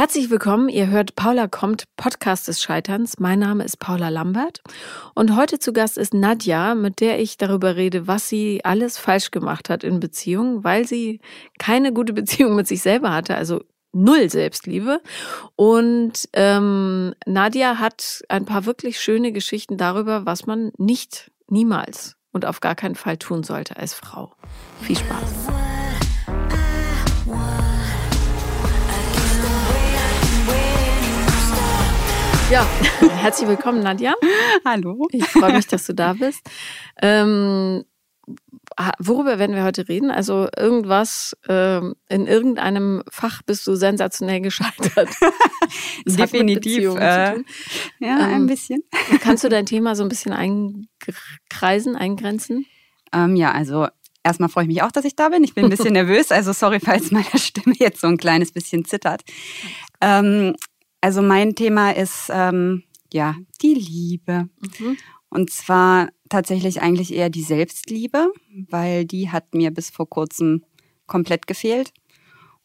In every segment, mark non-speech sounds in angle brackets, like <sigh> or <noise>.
Herzlich willkommen. Ihr hört Paula kommt, Podcast des Scheiterns. Mein Name ist Paula Lambert und heute zu Gast ist Nadja, mit der ich darüber rede, was sie alles falsch gemacht hat in Beziehungen, weil sie keine gute Beziehung mit sich selber hatte, also null Selbstliebe. Und ähm, Nadja hat ein paar wirklich schöne Geschichten darüber, was man nicht, niemals und auf gar keinen Fall tun sollte als Frau. Viel Spaß. Ja, herzlich willkommen, Nadja. Hallo. Ich freue mich, dass du da bist. Ähm, worüber werden wir heute reden? Also irgendwas, ähm, in irgendeinem Fach bist du sensationell gescheitert. <laughs> Definitiv. Äh, ja, ähm, ein bisschen. <laughs> Kannst du dein Thema so ein bisschen einkreisen, eingrenzen? Ähm, ja, also erstmal freue ich mich auch, dass ich da bin. Ich bin ein bisschen <laughs> nervös, also sorry, falls meine Stimme jetzt so ein kleines bisschen zittert. Ähm, also mein Thema ist ähm, ja die Liebe. Mhm. Und zwar tatsächlich eigentlich eher die Selbstliebe, weil die hat mir bis vor kurzem komplett gefehlt.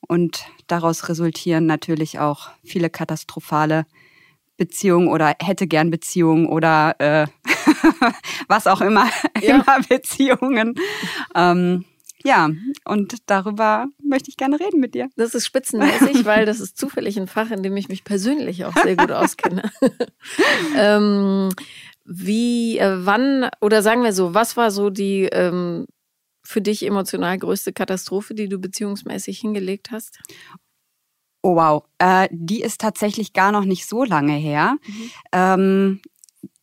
Und daraus resultieren natürlich auch viele katastrophale Beziehungen oder hätte gern Beziehungen oder äh, <laughs> was auch immer, ja. immer Beziehungen. Ähm, ja, und darüber möchte ich gerne reden mit dir. Das ist spitzenmäßig, weil das ist zufällig ein Fach, in dem ich mich persönlich auch sehr gut auskenne. <laughs> ähm, wie, äh, wann, oder sagen wir so, was war so die ähm, für dich emotional größte Katastrophe, die du beziehungsmäßig hingelegt hast? Oh wow, äh, die ist tatsächlich gar noch nicht so lange her. Mhm. Ähm,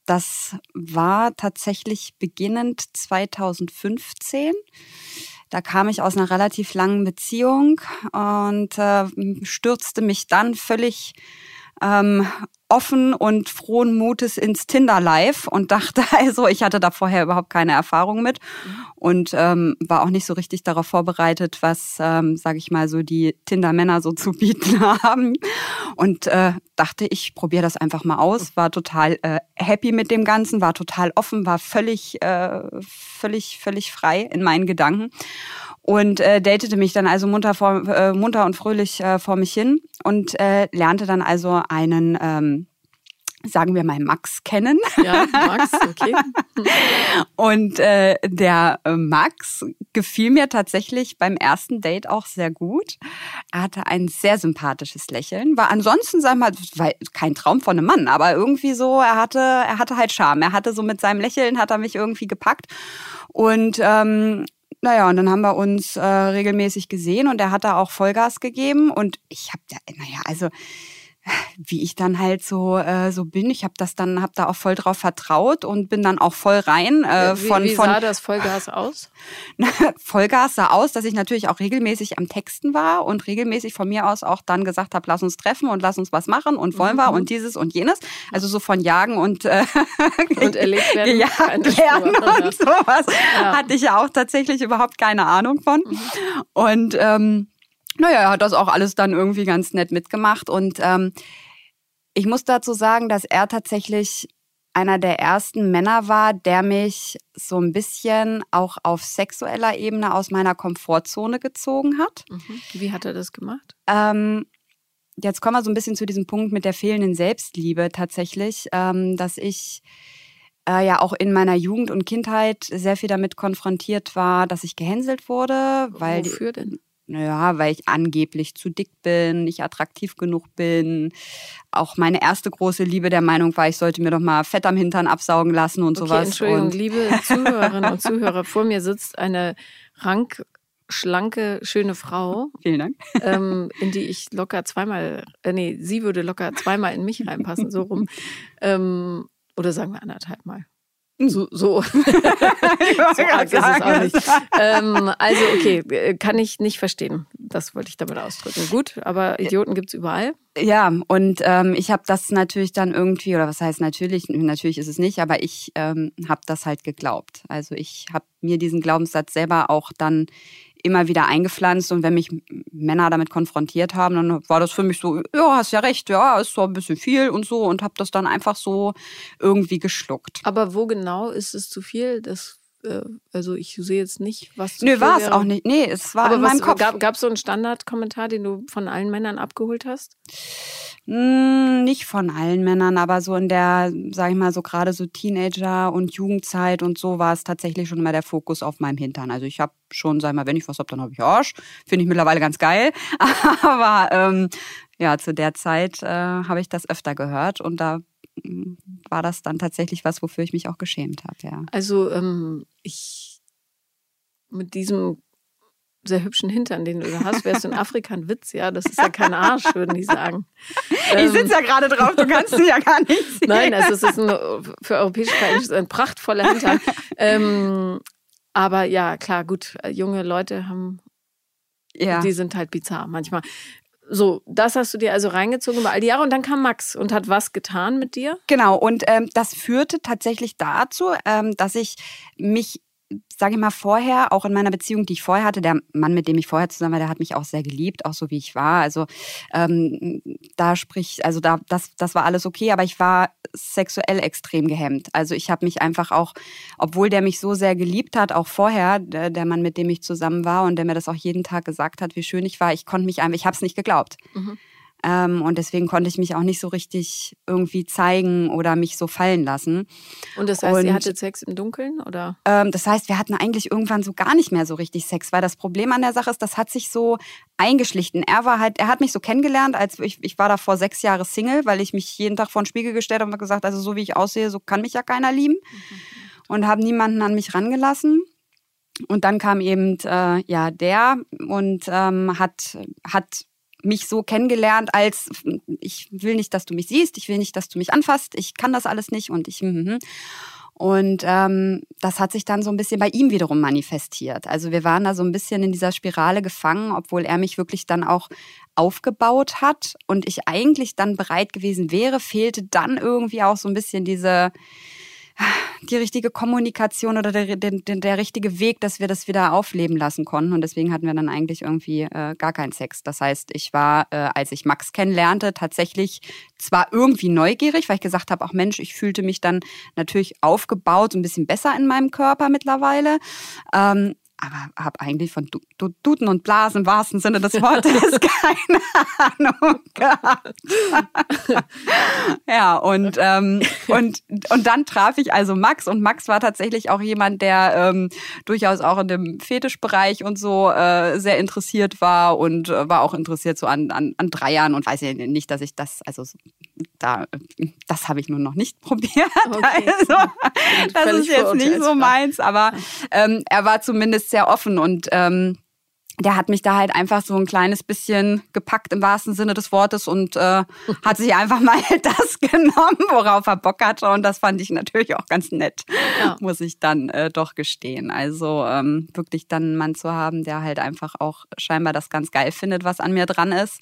das war tatsächlich beginnend 2015. Da kam ich aus einer relativ langen Beziehung und äh, stürzte mich dann völlig ähm, offen und frohen Mutes ins Tinder Live und dachte <laughs> also, ich hatte da vorher überhaupt keine Erfahrung mit und ähm, war auch nicht so richtig darauf vorbereitet, was, ähm, sage ich mal, so die Tinder-Männer so zu <laughs> bieten haben. Und äh, dachte, ich probiere das einfach mal aus, war total äh, happy mit dem Ganzen, war total offen, war völlig, äh, völlig, völlig frei in meinen Gedanken und äh, datete mich dann also munter, vor, äh, munter und fröhlich äh, vor mich hin und äh, lernte dann also einen ähm, sagen wir mal Max kennen. Ja, Max, okay. <laughs> und äh, der äh, Max gefiel mir tatsächlich beim ersten Date auch sehr gut. Er hatte ein sehr sympathisches Lächeln. War ansonsten, sag mal, kein Traum von einem Mann, aber irgendwie so, er hatte, er hatte halt Charme. Er hatte so mit seinem Lächeln hat er mich irgendwie gepackt. Und ähm, naja, und dann haben wir uns äh, regelmäßig gesehen und er hat da auch Vollgas gegeben. Und ich habe ja, naja, also wie ich dann halt so äh, so bin. Ich habe das dann habe da auch voll drauf vertraut und bin dann auch voll rein äh, von wie, wie sah das Vollgas aus? <laughs> Vollgas sah aus, dass ich natürlich auch regelmäßig am Texten war und regelmäßig von mir aus auch dann gesagt habe, lass uns treffen und lass uns was machen und wollen mhm. wir und dieses und jenes. Also so von Jagen und äh, und <laughs> erlebt werden, gejagt werden und sowas ja. hatte ich ja auch tatsächlich überhaupt keine Ahnung von. Mhm. Und ähm, naja, er hat das auch alles dann irgendwie ganz nett mitgemacht. Und ähm, ich muss dazu sagen, dass er tatsächlich einer der ersten Männer war, der mich so ein bisschen auch auf sexueller Ebene aus meiner Komfortzone gezogen hat. Mhm. Wie hat er das gemacht? Ähm, jetzt kommen wir so ein bisschen zu diesem Punkt mit der fehlenden Selbstliebe tatsächlich, ähm, dass ich äh, ja auch in meiner Jugend und Kindheit sehr viel damit konfrontiert war, dass ich gehänselt wurde. Weil Wofür denn? Naja, weil ich angeblich zu dick bin, nicht attraktiv genug bin. Auch meine erste große Liebe der Meinung war, ich sollte mir doch mal Fett am Hintern absaugen lassen und okay, sowas. Entschuldigung, und liebe <laughs> Zuhörerinnen und Zuhörer, vor mir sitzt eine rank schlanke, schöne Frau. Vielen Dank. Ähm, in die ich locker zweimal, äh, nee, sie würde locker zweimal in mich reinpassen, so rum. <laughs> Ähm, oder sagen wir anderthalb Mal. So, so. <laughs> so arg ist es auch nicht. Ähm, also, okay, kann ich nicht verstehen. Das wollte ich damit ausdrücken. Gut, aber Idioten gibt es überall. Ja, und ähm, ich habe das natürlich dann irgendwie, oder was heißt natürlich, natürlich ist es nicht, aber ich ähm, habe das halt geglaubt. Also ich habe mir diesen Glaubenssatz selber auch dann immer wieder eingepflanzt und wenn mich Männer damit konfrontiert haben, dann war das für mich so, ja, hast ja recht, ja, ist so ein bisschen viel und so und habe das dann einfach so irgendwie geschluckt. Aber wo genau ist es zu viel? Das also ich sehe jetzt nicht, was du Nö, war es auch nicht. Nee, es war Aber in was, meinem Kopf. Gab es so einen Standardkommentar, den du von allen Männern abgeholt hast? Hm, nicht von allen Männern, aber so in der, sag ich mal, so gerade so Teenager- und Jugendzeit und so war es tatsächlich schon immer der Fokus auf meinem Hintern. Also ich habe schon, sag ich mal, wenn ich was hab, dann habe ich Arsch. Finde ich mittlerweile ganz geil. <laughs> aber ähm, ja, zu der Zeit äh, habe ich das öfter gehört und da war das dann tatsächlich was, wofür ich mich auch geschämt habe, ja. Also ähm, ich mit diesem sehr hübschen Hintern, den du da hast, wärst du in Afrika ein Witz, ja. Das ist ja kein Arsch, würden die sagen. <laughs> Ich sitze ja gerade drauf, du kannst sie ja gar nicht sehen. Nein, also es ist ein, für europäische Verhältnisse ein prachtvoller Hintern. ähm, aber ja, klar, gut, junge Leute haben, ja. die sind halt bizarr manchmal. So, das hast du dir also reingezogen über all die Jahre und dann kam Max und hat was getan mit dir? Genau, und ähm, das führte tatsächlich dazu, ähm, dass ich mich sage ich mal, vorher, auch in meiner Beziehung, die ich vorher hatte, der Mann, mit dem ich vorher zusammen war, der hat mich auch sehr geliebt, auch so wie ich war. Also ähm, da sprich, also da, das, das war alles okay, aber ich war sexuell extrem gehemmt. Also ich habe mich einfach auch, obwohl der mich so sehr geliebt hat, auch vorher, der, der, Mann, mit dem ich zusammen war und der mir das auch jeden Tag gesagt hat, wie schön ich war, ich konnte mich einfach, ich habe es nicht geglaubt. Mhm. Ähm, und deswegen konnte ich mich auch nicht so richtig irgendwie zeigen oder mich so fallen lassen. Und das heißt, und, ihr hattet Sex im Dunkeln oder? Ähm, das heißt, wir hatten eigentlich irgendwann so gar nicht mehr so richtig Sex, weil das Problem an der Sache ist, das hat sich so eingeschlichen. Er war halt, er hat mich so kennengelernt, als ich, ich war da vor sechs Jahre Single, weil ich mich jeden Tag vor den Spiegel gestellt habe und gesagt, also so wie ich aussehe, so kann mich ja keiner lieben. Mhm. Und habe niemanden an mich rangelassen. Und dann kam eben äh, ja der und ähm, hat, hat mich so kennengelernt als ich will nicht, dass du mich siehst, ich will nicht, dass du mich anfasst, ich kann das alles nicht und ich mm, mm. und ähm, das hat sich dann so ein bisschen bei ihm wiederum manifestiert. Also wir waren da so ein bisschen in dieser Spirale gefangen, obwohl er mich wirklich dann auch aufgebaut hat und ich eigentlich dann bereit gewesen wäre, fehlte dann irgendwie auch so ein bisschen diese die richtige Kommunikation oder der, der, der, richtige Weg, dass wir das wieder aufleben lassen konnten. Und deswegen hatten wir dann eigentlich irgendwie äh, gar keinen Sex. Das heißt, ich war, äh, als ich Max kennenlernte, tatsächlich zwar irgendwie neugierig, weil ich gesagt habe, auch Mensch, ich fühlte mich dann natürlich aufgebaut, so ein bisschen besser in meinem Körper mittlerweile. Ähm, aber habe eigentlich von du du Duden und Blasen im wahrsten Sinne des Wortes <laughs> keine Ahnung gehabt. ja, und, ähm, und, und dann traf ich also Max und Max war tatsächlich auch jemand, der ähm, durchaus auch in dem Fetischbereich und so äh, sehr interessiert war und äh, war auch interessiert so an, an, an Dreiern und weiß ja nicht, dass ich das, also da, das habe ich nur noch nicht <laughs> probiert. Okay. Also, das ist jetzt nicht so meins, aber ähm, er war zumindest sehr offen und ähm, der hat mich da halt einfach so ein kleines bisschen gepackt im wahrsten Sinne des Wortes und äh, <laughs> hat sich einfach mal <laughs> das genommen, worauf er Bock hatte. Und das fand ich natürlich auch ganz nett, ja. muss ich dann äh, doch gestehen. Also ähm, wirklich dann einen Mann zu haben, der halt einfach auch scheinbar das ganz geil findet, was an mir dran ist.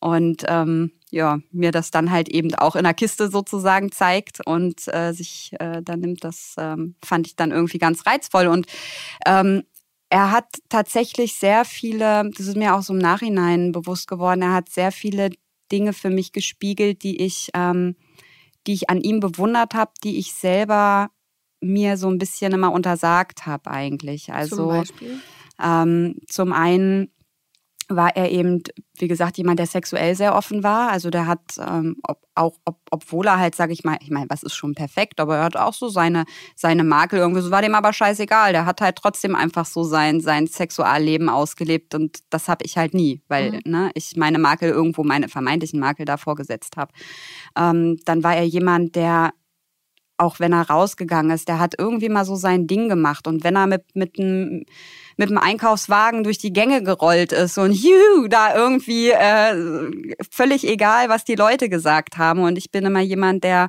Und ähm, ja, mir das dann halt eben auch in der Kiste sozusagen zeigt und äh, sich äh, dann nimmt, das ähm, fand ich dann irgendwie ganz reizvoll. Und ähm, er hat tatsächlich sehr viele, das ist mir auch so im Nachhinein bewusst geworden, er hat sehr viele Dinge für mich gespiegelt, die ich, ähm, die ich an ihm bewundert habe, die ich selber mir so ein bisschen immer untersagt habe eigentlich. Also zum, Beispiel? Ähm, zum einen war er eben, wie gesagt, jemand, der sexuell sehr offen war. Also der hat ähm, ob, auch, ob, obwohl er halt, sage ich mal, ich meine, was ist schon perfekt, aber er hat auch so seine, seine Makel irgendwie, so war dem aber scheißegal. Der hat halt trotzdem einfach so sein, sein Sexualleben ausgelebt und das habe ich halt nie, weil mhm. ne, ich meine Makel irgendwo, meine vermeintlichen Makel davor gesetzt habe. Ähm, dann war er jemand, der auch wenn er rausgegangen ist, der hat irgendwie mal so sein Ding gemacht und wenn er mit, mit einem mit dem Einkaufswagen durch die Gänge gerollt ist und juhu, da irgendwie äh, völlig egal, was die Leute gesagt haben. Und ich bin immer jemand, der,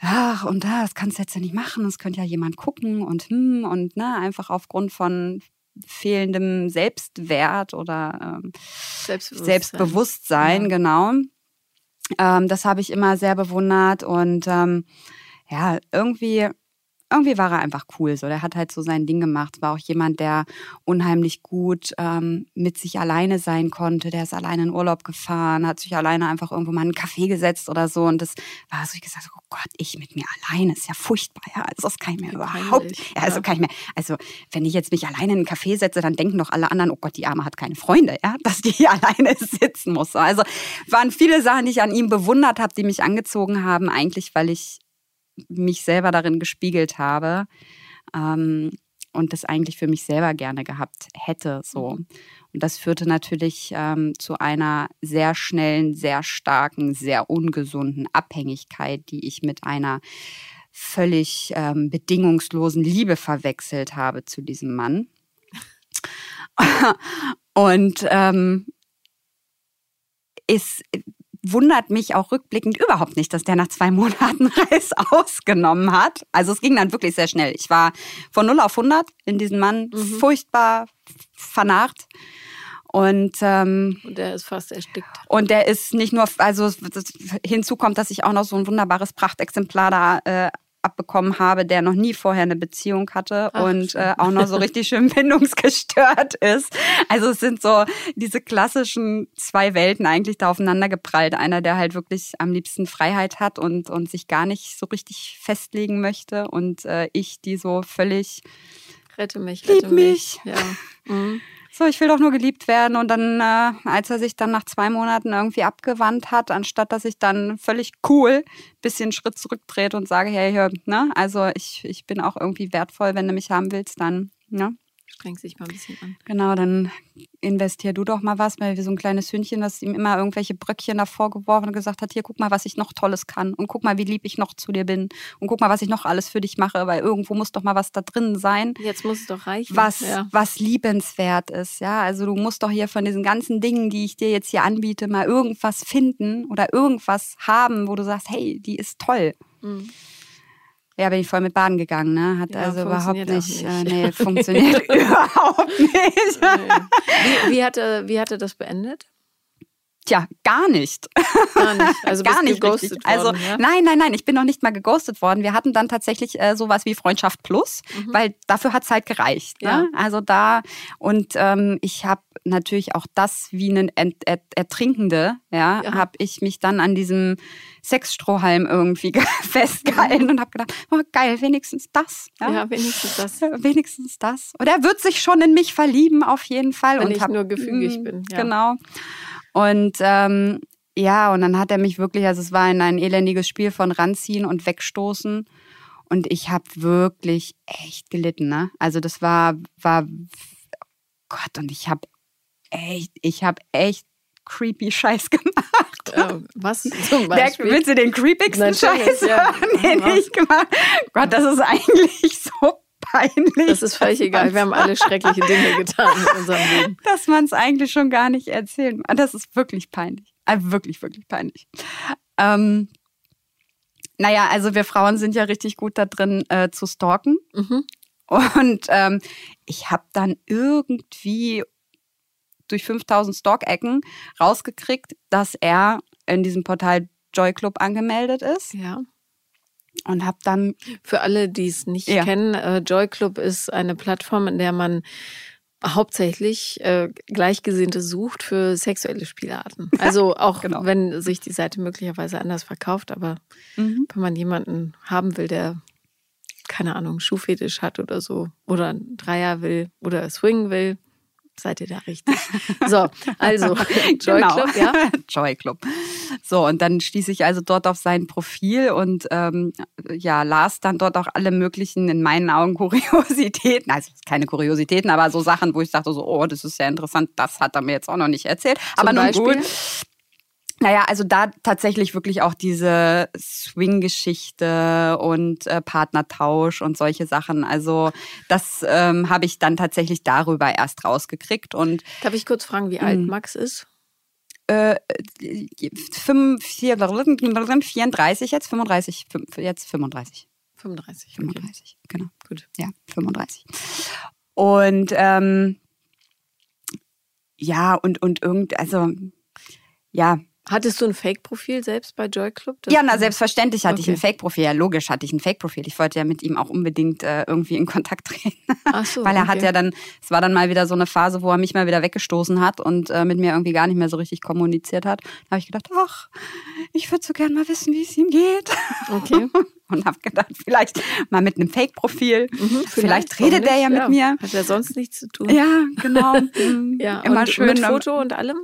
ach, und das kannst du jetzt ja nicht machen, das könnte ja jemand gucken und hm, und ne, einfach aufgrund von fehlendem Selbstwert oder ähm, Selbstbewusstsein, Selbstbewusstsein ja. genau. Ähm, das habe ich immer sehr bewundert und ähm, ja, irgendwie irgendwie war er einfach cool. So, der hat halt so sein Ding gemacht. War auch jemand, der unheimlich gut ähm, mit sich alleine sein konnte. Der ist alleine in Urlaub gefahren, hat sich alleine einfach irgendwo mal in einen Café gesetzt oder so. Und das war so, ich gesagt, oh Gott, ich mit mir alleine ist ja furchtbar. Ja, also das kann ich mir überhaupt. Ja, also kann ich mir. Also wenn ich jetzt mich alleine in einen Café setze, dann denken doch alle anderen, oh Gott, die Arme hat keine Freunde, ja, <laughs> dass die hier alleine <laughs> sitzen muss. Also waren viele Sachen, die ich an ihm bewundert habe, die mich angezogen haben, eigentlich, weil ich mich selber darin gespiegelt habe ähm, und das eigentlich für mich selber gerne gehabt hätte. So. Mhm. Und das führte natürlich ähm, zu einer sehr schnellen, sehr starken, sehr ungesunden Abhängigkeit, die ich mit einer völlig ähm, bedingungslosen Liebe verwechselt habe zu diesem Mann. <laughs> und ähm, ist wundert mich auch rückblickend überhaupt nicht, dass der nach zwei <laughs> Monaten Reis ausgenommen hat. Also es ging dann wirklich sehr schnell. Ich war von 0 auf 100 in diesen Mann mhm. furchtbar vernarrt. Und, ähm, und der ist fast erstickt. Und der ist nicht nur, also hinzu kommt, dass ich auch noch so ein wunderbares Prachtexemplar da äh, abbekommen habe, der noch nie vorher eine Beziehung hatte Ach, und äh, auch noch so richtig schön <laughs> bindungsgestört ist. Also es sind so diese klassischen zwei Welten eigentlich da aufeinander geprallt. Einer, der halt wirklich am liebsten Freiheit hat und, und sich gar nicht so richtig festlegen möchte und äh, ich, die so völlig Rette mich, rette lieb mich. mich. Ja. Mhm so, ich will doch nur geliebt werden. Und dann, äh, als er sich dann nach zwei Monaten irgendwie abgewandt hat, anstatt dass ich dann völlig cool bisschen Schritt zurücktrete und sage, hey, hör, ne, also ich, ich bin auch irgendwie wertvoll, wenn du mich haben willst, dann, ne, streng sich mal ein bisschen an. Genau, dann investier du doch mal was, weil wir so ein kleines Hündchen, das ihm immer irgendwelche Bröckchen davor geworfen und gesagt hat, hier guck mal, was ich noch Tolles kann und guck mal, wie lieb ich noch zu dir bin und guck mal, was ich noch alles für dich mache, weil irgendwo muss doch mal was da drin sein. Jetzt muss es doch reichen. Was, ja. was liebenswert ist, ja. Also du musst doch hier von diesen ganzen Dingen, die ich dir jetzt hier anbiete, mal irgendwas finden oder irgendwas haben, wo du sagst, hey, die ist toll. Mhm. Ja, bin ich voll mit Baden gegangen, ne? Hat ja, also überhaupt nicht, nicht. Äh, nee, <laughs> funktioniert <laughs> überhaupt nicht. Wie, wie, hatte, wie hatte das beendet? Tja, gar nicht. Gar nicht. Also <laughs> gar nicht geghostet richtig. Also, worden, also ja? nein, nein, nein, ich bin noch nicht mal geghostet worden. Wir hatten dann tatsächlich äh, sowas wie Freundschaft Plus, mhm. weil dafür hat es halt gereicht. Ne? Ja. Ne? Also da und ähm, ich habe natürlich auch das wie ein Ent Ert Ertrinkende, ja, ja. habe ich mich dann an diesem Sexstrohhalm irgendwie <laughs> festgehalten mhm. und habe gedacht, oh, geil, wenigstens das. Ja? ja, wenigstens das. <laughs> Wenigstens das. Und er wird sich schon in mich verlieben auf jeden Fall. Wenn und ich hab, nur gefügig mm, bin. Ja. Genau. Und ähm, ja, und dann hat er mich wirklich, also es war ein, ein elendiges Spiel von ranziehen und wegstoßen. Und ich habe wirklich echt gelitten, ne? Also das war, war, Gott, und ich habe echt, ich habe echt creepy Scheiß <laughs> gemacht. Äh, was zum <laughs> Beispiel? Der, willst du den creepigsten Scheiß ja. hören, den ich gemacht Gott, das ist <laughs> eigentlich so peinlich. Das ist völlig egal. Wir haben alle schreckliche Dinge getan in unserem Leben. <laughs> Dass man es eigentlich schon gar nicht erzählen Das ist wirklich peinlich. Also wirklich, wirklich peinlich. Ähm, naja, also wir Frauen sind ja richtig gut da drin äh, zu stalken. Mhm. Und ähm, ich habe dann irgendwie durch 5000 Stalk-Ecken rausgekriegt, dass er in diesem Portal Joy Club angemeldet ist. Ja und habe dann für alle, die es nicht ja. kennen, äh, Joy Club ist eine Plattform, in der man hauptsächlich äh, Gleichgesinnte sucht für sexuelle Spielarten. <laughs> Also auch genau. wenn sich die Seite möglicherweise anders verkauft, aber mhm. wenn man jemanden haben will, der keine Ahnung, Schuhfetisch hat oder so, oder ein Dreier will oder Swing will, seid ihr da richtig. So, also Joy <laughs> genau. Club, ja. <laughs> Joy Club. So, und dann stieß ich also dort auf sein Profil und ähm, ja, las dann dort auch alle möglichen, in meinen Augen, <laughs> Kuriositäten. Also keine Kuriositäten, aber so Sachen, wo ich dachte so, oh, das ist ja interessant, das hat er mir jetzt auch noch nicht erzählt. Zum aber nun Beispiel? gut. Naja, also da tatsächlich wirklich auch diese Swing-Geschichte und äh, Partnertausch und solche Sachen. Also das ähm, habe ich dann tatsächlich darüber erst rausgekriegt. Und Darf ich kurz fragen, wie alt hm. Max ist? Äh, 34 jetzt, 35, jetzt 35. 35. 35, okay. genau. Gut. Ja, 35. Und ähm, ja, und, und irgend, also ja, Hattest du ein Fake-Profil selbst bei Joy Club? Ja, na selbstverständlich hatte okay. ich ein Fake-Profil. Ja, logisch hatte ich ein Fake-Profil. Ich wollte ja mit ihm auch unbedingt äh, irgendwie in Kontakt treten. Ach so, <laughs> Weil er okay. hat ja dann, es war dann mal wieder so eine Phase, wo er mich mal wieder weggestoßen hat und äh, mit mir irgendwie gar nicht mehr so richtig kommuniziert hat. Da habe ich gedacht, ach, ich würde so gern mal wissen, wie es ihm geht. Okay. <laughs> und habe gedacht, vielleicht mal mit einem Fake-Profil. Mhm, vielleicht, vielleicht redet er ja mit ja. mir. Hat er sonst nichts zu tun. Ja, genau. <laughs> ja, Immer schön. Mit Foto und allem?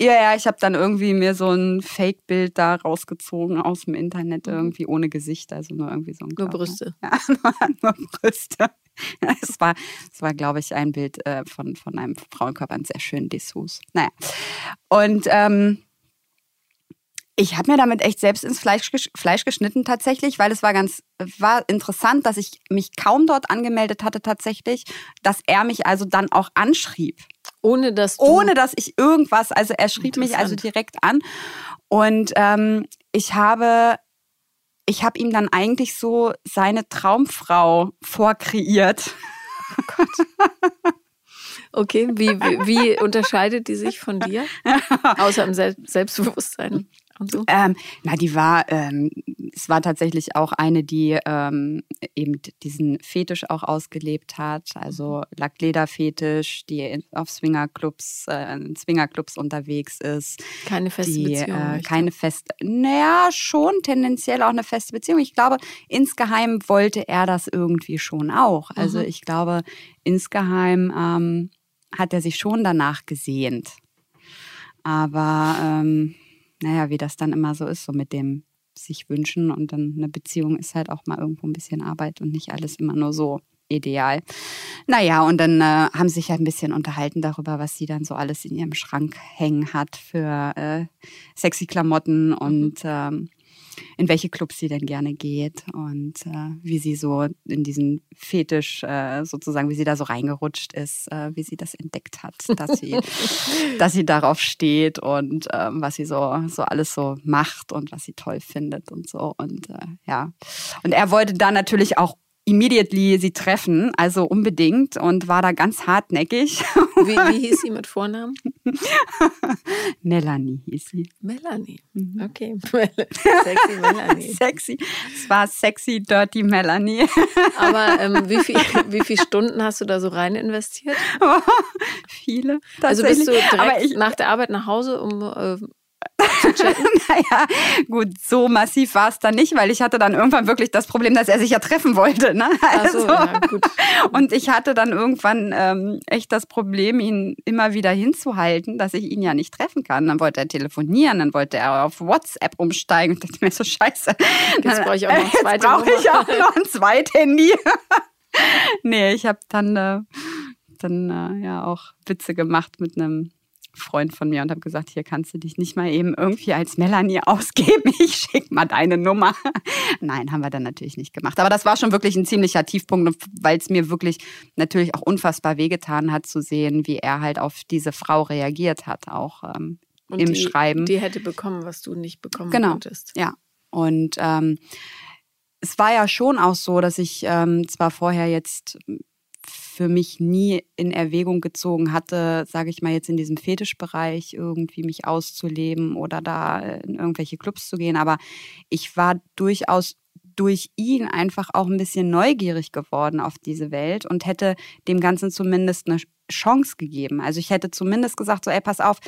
Ja, ja, ich habe dann irgendwie mir so ein Fake-Bild da rausgezogen aus dem Internet, mhm. irgendwie ohne Gesicht, also nur irgendwie so ein Nur Brüste. <laughs> Ja, nur, nur Brüste. <laughs> Es war, es war glaube ich, ein Bild äh, von, von einem Frauenkörper, ein sehr schönen Dessous. Naja. Und ähm, ich habe mir damit echt selbst ins Fleisch, Fleisch geschnitten tatsächlich, weil es war ganz war interessant, dass ich mich kaum dort angemeldet hatte tatsächlich, dass er mich also dann auch anschrieb. Ohne dass du Ohne dass ich irgendwas, also er schrieb mich also direkt an. Und ähm, ich habe, ich habe ihm dann eigentlich so seine Traumfrau vorkreiert. Oh Gott. Okay, wie, wie, wie, unterscheidet die sich von dir? <laughs> Außer im Selbstbewusstsein und so? Ähm, na, die war, ähm, es war tatsächlich auch eine, die ähm, eben diesen Fetisch auch ausgelebt hat, also mhm. Lackleder-Fetisch, die auf Swingerclubs, äh, Swingerclubs unterwegs ist. Keine feste die, Beziehung. Äh, keine feste, naja, schon tendenziell auch eine feste Beziehung. Ich glaube, insgeheim wollte er das irgendwie schon auch. Also mhm. ich glaube, insgeheim ähm, hat er sich schon danach gesehnt. Aber ähm, naja, wie das dann immer so ist, so mit dem sich wünschen und dann eine Beziehung ist halt auch mal irgendwo ein bisschen Arbeit und nicht alles immer nur so ideal. Naja, und dann äh, haben sie sich halt ein bisschen unterhalten darüber, was sie dann so alles in ihrem Schrank hängen hat für äh, sexy Klamotten und mhm. ähm, in welche Clubs sie denn gerne geht und äh, wie sie so in diesen Fetisch äh, sozusagen, wie sie da so reingerutscht ist, äh, wie sie das entdeckt hat, dass sie, <laughs> dass sie darauf steht und ähm, was sie so, so alles so macht und was sie toll findet und so. Und äh, ja. Und er wollte da natürlich auch immediately sie treffen, also unbedingt und war da ganz hartnäckig. <laughs> Wie, wie hieß sie mit Vornamen? <laughs> Melanie hieß sie. Melanie, mhm. okay. <laughs> Sexy Melanie. Sexy. Es war sexy, dirty Melanie. Aber ähm, wie, viel, wie viele Stunden hast du da so rein investiert? viele. Also bist du direkt ich, nach der Arbeit nach Hause, um äh, <laughs> naja, gut, so massiv war es dann nicht, weil ich hatte dann irgendwann wirklich das Problem, dass er sich ja treffen wollte. Ne? Also, so, ja, und ich hatte dann irgendwann ähm, echt das Problem, ihn immer wieder hinzuhalten, dass ich ihn ja nicht treffen kann. Dann wollte er telefonieren, dann wollte er auf WhatsApp umsteigen und dachte mir so, scheiße. Jetzt brauche <laughs> ich auch noch ein zweites brauche ich auch noch ein zweites Handy. <laughs> nee, ich habe dann, äh, dann äh, ja auch Witze gemacht mit einem Freund von mir und habe gesagt, hier kannst du dich nicht mal eben irgendwie als Melanie <laughs> ausgeben. Ich schick mal deine Nummer. <laughs> Nein, haben wir dann natürlich nicht gemacht. Aber das war schon wirklich ein ziemlicher Tiefpunkt, weil es mir wirklich natürlich auch unfassbar wehgetan hat zu sehen, wie er halt auf diese Frau reagiert hat, auch ähm, im die, Schreiben. Die hätte bekommen, was du nicht bekommen genau. konntest. Ja. Und ähm, es war ja schon auch so, dass ich ähm, zwar vorher jetzt für mich nie in Erwägung gezogen hatte, sage ich mal jetzt in diesem Fetischbereich irgendwie mich auszuleben oder da in irgendwelche Clubs zu gehen. Aber ich war durchaus durch ihn einfach auch ein bisschen neugierig geworden auf diese Welt und hätte dem Ganzen zumindest eine Chance gegeben. Also ich hätte zumindest gesagt, so, ey, pass auf,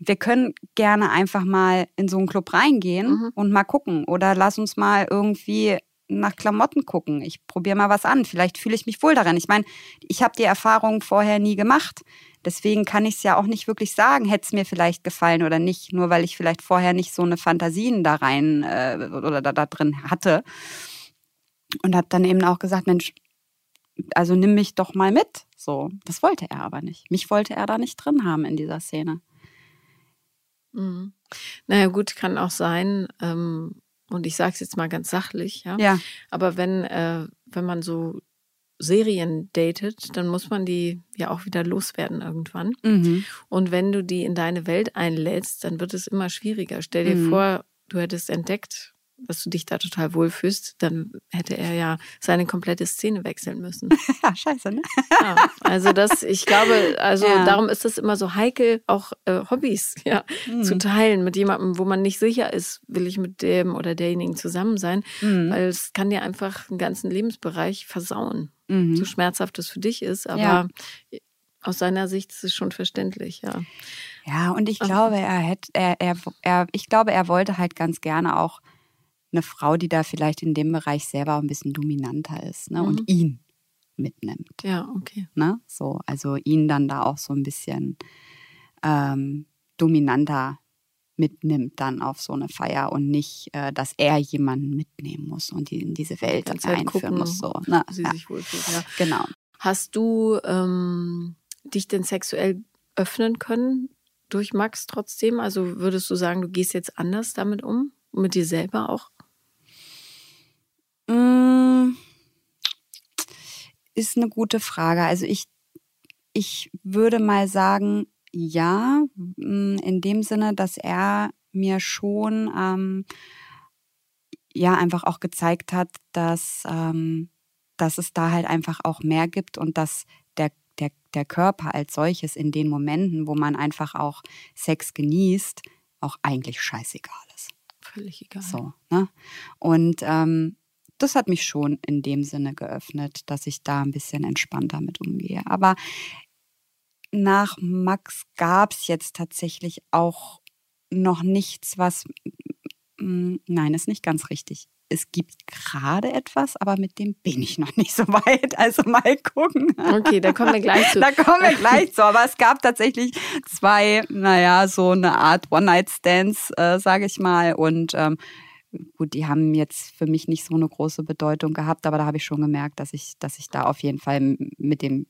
wir können gerne einfach mal in so einen Club reingehen mhm. und mal gucken. Oder lass uns mal irgendwie nach Klamotten gucken. Ich probiere mal was an. Vielleicht fühle ich mich wohl daran. Ich meine, ich habe die Erfahrung vorher nie gemacht. Deswegen kann ich es ja auch nicht wirklich sagen, hätte es mir vielleicht gefallen oder nicht, nur weil ich vielleicht vorher nicht so eine Fantasien da rein äh, oder da, da drin hatte. Und habe dann eben auch gesagt, Mensch, also nimm mich doch mal mit. So, das wollte er aber nicht. Mich wollte er da nicht drin haben in dieser Szene. Mhm. Naja, gut, kann auch sein, ähm, und ich sage es jetzt mal ganz sachlich, ja. ja. Aber wenn, äh, wenn man so Serien datet, dann muss man die ja auch wieder loswerden irgendwann. Mhm. Und wenn du die in deine Welt einlädst, dann wird es immer schwieriger. Stell dir mhm. vor, du hättest entdeckt, dass du dich da total wohlfühlst, dann hätte er ja seine komplette Szene wechseln müssen. <laughs> ja, scheiße, ne? ja, also das, ich glaube, also ja. darum ist es immer so heikel, auch äh, Hobbys ja, mhm. zu teilen mit jemandem, wo man nicht sicher ist, will ich mit dem oder derjenigen zusammen sein, mhm. weil es kann dir einfach einen ganzen Lebensbereich versauen. Mhm. So schmerzhaft es für dich ist, aber ja. aus seiner Sicht ist es schon verständlich, ja. Ja, und ich glaube, er hätte, er, er, er, ich glaube, er wollte halt ganz gerne auch eine Frau, die da vielleicht in dem Bereich selber ein bisschen dominanter ist ne? Mhm. und ihn mitnimmt. Ja, okay. Ne? So, also ihn dann da auch so ein bisschen ähm, dominanter mitnimmt dann auf so eine Feier und nicht, äh, dass er jemanden mitnehmen muss und die in diese Welt dann einführen gucken, muss. So, ne? sie ja. sich wohlfühlt, ja. Genau. Hast du ähm, dich denn sexuell öffnen können durch Max trotzdem? Also würdest du sagen, du gehst jetzt anders damit um? Mit dir selber auch? Ist eine gute Frage. Also ich, ich würde mal sagen, ja, mm, in dem Sinne, dass er mir schon ähm, ja einfach auch gezeigt hat, dass, ähm, dass es da halt einfach auch mehr gibt und dass der, der, der Körper als solches in den Momenten, wo man einfach auch Sex genießt, auch eigentlich scheißegal ist. Völlig egal. So, ne? Und ähm, das hat mich schon in dem Sinne geöffnet, dass ich da ein bisschen entspannter mit umgehe. Aber nach Max gab es jetzt tatsächlich auch noch nichts, was. Nein, ist nicht ganz richtig. Es gibt gerade etwas, aber mit dem bin ich noch nicht so weit. <laughs> Also mal gucken. Okay, da kommen wir gleich zu. <laughs> Da kommen wir gleich zu. Aber es gab tatsächlich zwei, naja, so eine Art One-Night-Stands, äh, sage ich mal. Und ähm, gut, die haben jetzt für mich nicht so eine große Bedeutung gehabt, aber da habe ich schon gemerkt, dass ich, dass ich da auf jeden Fall mit dem,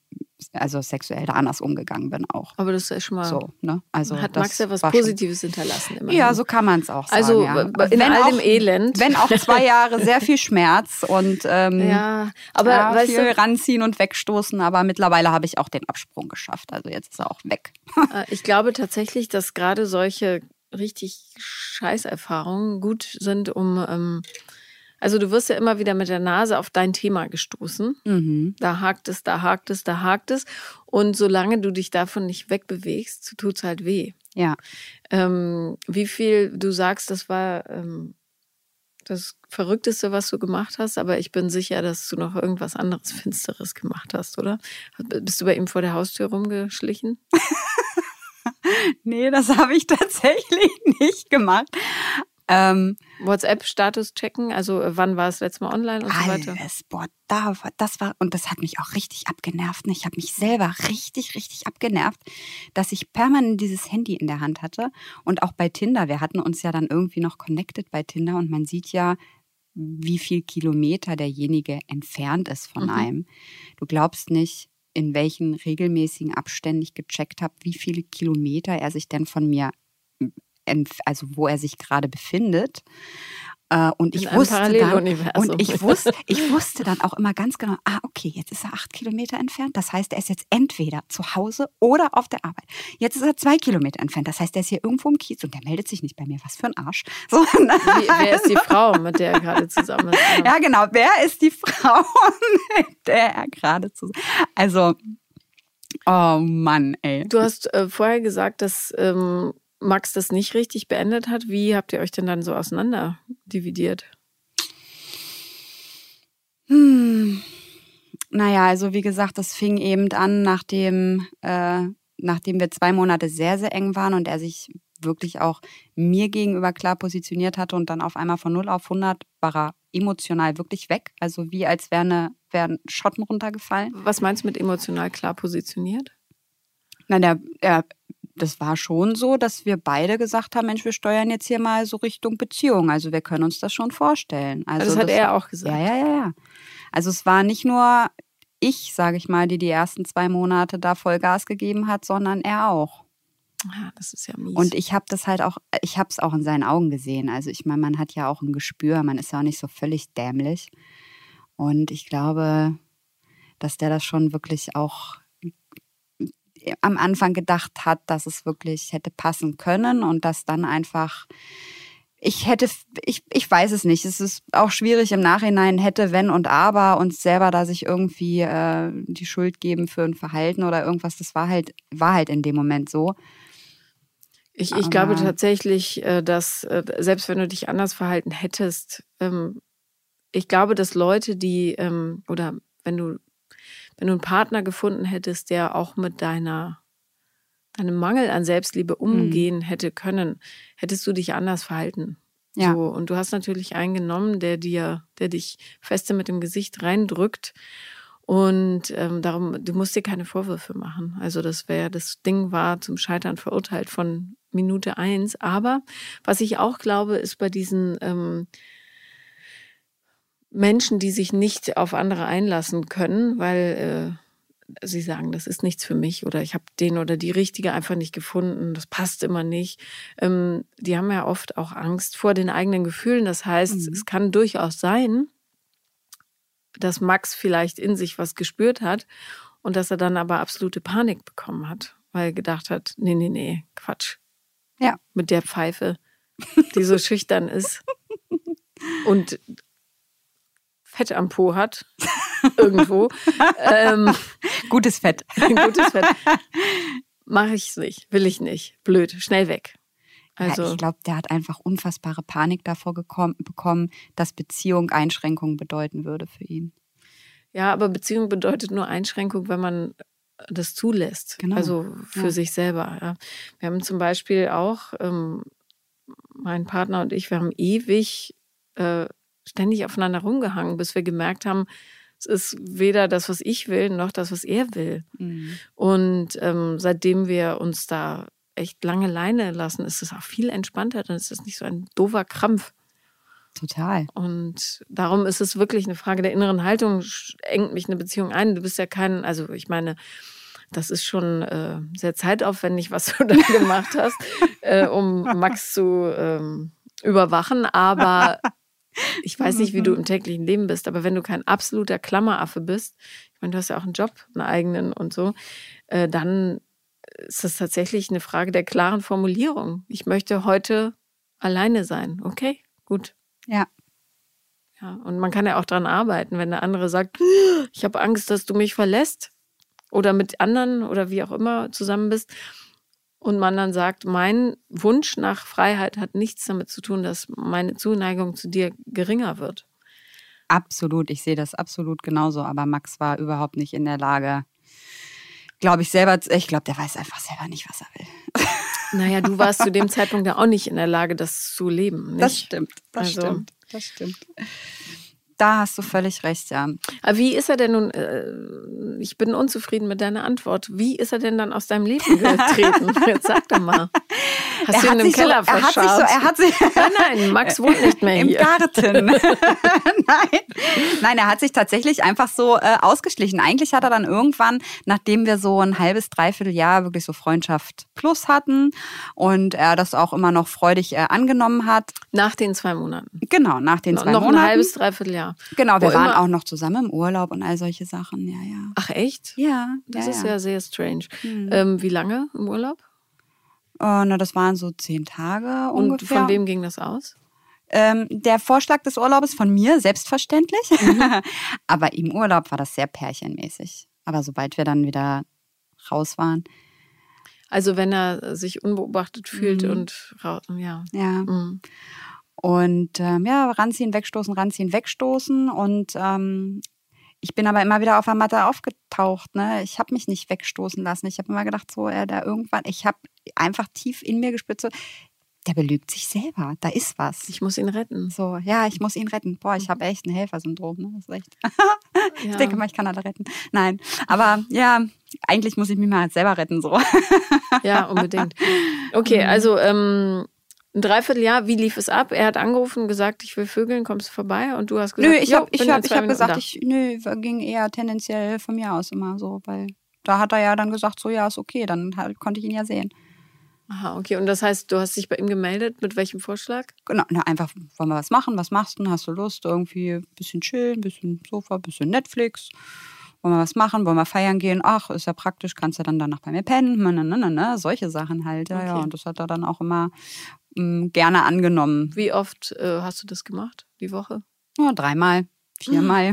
also sexuell da anders umgegangen bin auch. Aber das ist schon mal. So, ne? Also hat Max ja was Positives schon, hinterlassen. Immerhin. Ja, so kann man es auch sagen. Also ja. in wenn all auch, dem Elend. Wenn auch zwei <laughs> Jahre sehr viel Schmerz und ähm, ja, aber ja, weißt viel du, ranziehen und wegstoßen, aber mittlerweile habe ich auch den Absprung geschafft. Also jetzt ist er auch weg. Äh, ich glaube tatsächlich, dass gerade solche richtig Scheißerfahrungen gut sind, um. Ähm, also du wirst ja immer wieder mit der Nase auf dein Thema gestoßen. Mhm. Da hakt es, da hakt es, da hakt es. Und solange du dich davon nicht wegbewegst, tut es halt weh. Ja. Ähm, wie viel du sagst, das war ähm, das Verrückteste, was du gemacht hast, aber ich bin sicher, dass du noch irgendwas anderes <laughs> Finsteres gemacht hast, oder? Bist du bei ihm vor der Haustür rumgeschlichen? <laughs> nee, das habe ich <laughs> tatsächlich nicht gemacht. Ähm, WhatsApp-Status checken, also äh, wann war es letztes Mal online und so weiter? Alles, boah, da, das war, und das hat mich auch richtig abgenervt. Ich habe mich selber richtig, richtig abgenervt, dass ich permanent dieses Handy in der Hand hatte. Und auch bei Tinder, wir hatten uns ja dann irgendwie noch connected bei Tinder und man sieht ja, wie viel Kilometer derjenige entfernt ist von mhm. einem. Du glaubst nicht, in welchen regelmäßigen Abständen ich gecheckt habe, wie viele Kilometer er sich denn von mir, also wo er sich gerade befindet. Äh, und ich wusste dann, und ich wusste, ich wusste dann auch immer ganz genau, ah, okay, jetzt ist er acht Kilometer entfernt. Das heißt, er ist jetzt entweder zu Hause oder auf der Arbeit. Jetzt ist er zwei Kilometer entfernt. Das heißt, er ist hier irgendwo im Kiez und der meldet sich nicht bei mir. Was für ein Arsch. <laughs> So, Wie, wer ist die Frau, mit der er gerade zusammen ist? Ja, genau. Wer ist die Frau, <laughs> mit der er gerade zusammen ist? Also, oh Mann, ey. Du hast äh, vorher gesagt, dass ähm, Max das nicht richtig beendet hat, wie habt ihr euch denn dann so auseinander dividiert? Hm. Naja, also wie gesagt, das fing eben an, nachdem, äh, nachdem wir zwei Monate sehr, sehr eng waren und er sich wirklich auch mir gegenüber klar positioniert hatte und dann auf einmal von 0 auf 100 war er emotional wirklich weg. Also wie als wäre wär Schotten runtergefallen. Was meinst du mit emotional klar positioniert? Na, der, er das war schon so, dass wir beide gesagt haben, Mensch, wir steuern jetzt hier mal so Richtung Beziehung. Also wir können uns das schon vorstellen. Also, also das hat das, er auch gesagt. Ja, ja, ja, ja. Also es war nicht nur ich, sage ich mal, die die ersten zwei Monate da Vollgas gegeben hat, sondern er auch. Ja, das ist ja mies. Und ich habe das halt auch, ich habe es auch in seinen Augen gesehen. Also ich meine, man hat ja auch ein Gespür, man ist ja auch nicht so völlig dämlich. Und ich glaube, dass der das schon wirklich auch am Anfang gedacht hat, dass es wirklich hätte passen können und dass dann einfach ich hätte, ich, ich weiß es nicht. Es ist auch schwierig im Nachhinein, hätte, wenn und aber und selber da sich irgendwie äh, die Schuld geben für ein Verhalten oder irgendwas. Das war halt, war halt in dem Moment so. Ich, ich glaube tatsächlich, äh, dass äh, selbst wenn du dich anders verhalten hättest, ähm, ich glaube, dass Leute, die, ähm, oder wenn du, wenn du einen Partner gefunden hättest, der auch mit deiner einem Mangel an Selbstliebe mhm. umgehen mhm. hätte können, hättest du dich anders verhalten. Ja. So, und du hast natürlich einen genommen, der dir, der dich feste mit dem Gesicht reindrückt. Und ähm, darum, du musst dir keine Vorwürfe machen. Also das wäre, das Ding war zum Scheitern verurteilt von Minute eins. Aber was ich auch glaube, ist bei diesen ähm, Menschen, die sich nicht auf andere einlassen können, weil äh, sie sagen, das ist nichts für mich oder ich habe den oder die Richtige einfach nicht gefunden, das passt immer nicht. Ähm, die haben ja oft auch Angst vor den eigenen Gefühlen. Das heißt, mhm. es kann durchaus sein, dass Max vielleicht in sich was gespürt hat und dass er dann aber absolute Panik bekommen hat, weil er gedacht hat, nee, nee, nee, Quatsch. Ja. Mit der Pfeife, die so <laughs> schüchtern ist <laughs> und Fett am Po hat, irgendwo. <laughs> ähm, gutes Fett. <laughs> gutes Fett. Mache ich es nicht, will ich nicht. Blöd, schnell weg. Also, ja, ich glaube, der hat einfach unfassbare Panik davor gekommen, bekommen, dass Beziehung Einschränkungen bedeuten würde für ihn. Ja, aber Beziehung bedeutet nur Einschränkung, wenn man das zulässt. Genau. Also für ja. sich selber. Ja. Wir haben zum Beispiel auch, ähm, mein Partner und ich, wir haben ewig äh, ständig aufeinander rumgehangen, bis wir gemerkt haben, es ist weder das, was ich will, noch das, was er will. Mhm. Und ähm, seitdem wir uns da echt lange Leine lassen, ist es auch viel entspannter, dann ist es nicht so ein doofer Krampf. Total. Und darum ist es wirklich eine Frage der inneren Haltung, engt mich eine Beziehung ein. Du bist ja kein, also ich meine, das ist schon äh, sehr zeitaufwendig, was du <laughs> da gemacht hast, äh, um Max zu ähm, überwachen. Aber <laughs> ich weiß nicht, wie du mhm. im täglichen Leben bist, aber wenn du kein absoluter Klammeraffe bist, ich meine, du hast ja auch einen Job, einen eigenen und so, äh, dann ist das tatsächlich eine Frage der klaren Formulierung. Ich möchte heute alleine sein. Okay, gut. Ja. Ja, und man kann ja auch daran arbeiten, wenn der andere sagt, ich habe Angst, dass du mich verlässt oder mit anderen oder wie auch immer zusammen bist und man dann sagt, mein Wunsch nach Freiheit hat nichts damit zu tun, dass meine Zuneigung zu dir geringer wird. Absolut, ich sehe das absolut genauso. Aber Max war überhaupt nicht in der Lage, glaube ich selber, ich glaube, der weiß einfach selber nicht, was er will. <laughs> Naja, du warst zu dem Zeitpunkt ja auch nicht in der Lage, das zu leben. Nicht? Das stimmt, das also, stimmt, das stimmt. Da hast du völlig recht, ja. Aber wie ist er denn nun, äh, ich bin unzufrieden mit deiner Antwort, wie ist er denn dann aus deinem Leben <laughs> getreten? Jetzt sag doch mal. Hast er du ihn im Keller so, verscharrt? Er hat sich so, er hat sich nein, nein, Max wohnt <laughs> nicht mehr Im hier. Im Garten. <laughs> nein. nein, er hat sich tatsächlich einfach so äh, ausgeschlichen. Eigentlich hat er dann irgendwann, nachdem wir so ein halbes, dreiviertel Jahr wirklich so Freundschaft plus hatten und er das auch immer noch freudig äh, angenommen hat. Nach den zwei Monaten? Genau, nach den zwei noch Monaten. Noch ein halbes, dreiviertel Jahr. Genau, wir waren auch noch zusammen im Urlaub und all solche Sachen, ja, ja. Ach echt? Ja. Das ja, ist ja, sehr strange. Mhm. Ähm, wie lange im Urlaub? Oh, na, das waren so zehn Tage und ungefähr. Und von wem ging das aus? Ähm, der Vorschlag des Urlaubes von mir, selbstverständlich. Mhm. <laughs> Aber im Urlaub war das sehr pärchenmäßig. Aber sobald wir dann wieder raus waren. Also wenn er sich unbeobachtet fühlt mhm. und ja. Ja. Mhm. Und ähm, ja, ranziehen, wegstoßen, ranziehen, wegstoßen. Und ähm, ich bin aber immer wieder auf der Matte aufgetaucht. Ne? Ich habe mich nicht wegstoßen lassen. Ich habe immer gedacht, so, er da irgendwann, ich habe einfach tief in mir gespürt, so, der belügt sich selber. Da ist was. Ich muss ihn retten. So, ja, ich muss ihn retten. Boah, ich habe echt ein Helfersyndrom. Ne? Das ist echt. <laughs> ich denke mal, ich kann alle retten. Nein, aber ja, eigentlich muss ich mich mal selber retten. So. ja, unbedingt. Okay, <laughs> mhm. also ähm, ein Dreivierteljahr, wie lief es ab? Er hat angerufen, gesagt, ich will Vögeln, kommst du vorbei? Und du hast gesagt, nö, ich habe ich hab, ich hab gesagt, ich, nö, ging eher tendenziell von mir aus immer so, weil da hat er ja dann gesagt, so ja, ist okay, dann halt, konnte ich ihn ja sehen. Aha, okay. Und das heißt, du hast dich bei ihm gemeldet, mit welchem Vorschlag? Genau, na, einfach, wollen wir was machen? Was machst du? Hast du Lust? Irgendwie ein bisschen chillen, ein bisschen Sofa, ein bisschen Netflix. Wollen wir was machen? Wollen wir feiern gehen? Ach, ist ja praktisch, kannst du dann danach bei mir pennen. Na, na, na, na, solche Sachen halt. Ja, okay. ja. Und das hat er dann auch immer mh, gerne angenommen. Wie oft äh, hast du das gemacht, die Woche? Ja, dreimal, viermal.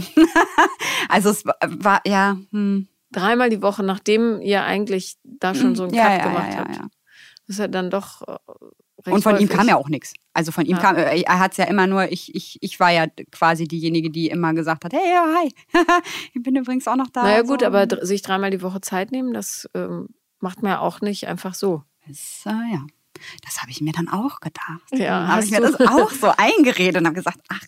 <laughs> also es war, ja. Hm. Dreimal die Woche, nachdem ihr eigentlich da schon so einen Ja, Cut ja, gemacht ja, habt. ja. Das ist ja dann doch äh, Und von ihm häufig. kam ja auch nichts. Also von ihm Ja. kam, äh, er hat es ja immer nur, ich, ich, ich war ja quasi diejenige, die immer gesagt hat, hey, ja, hi, <laughs> ich bin übrigens auch noch da. Naja so. gut, aber dr- sich dreimal die Woche Zeit nehmen, das ähm, macht man ja auch nicht einfach so. Das, äh, ja. Das habe ich mir dann auch gedacht. Ja, habe ich mir das auch so eingeredet und habe gesagt, ach,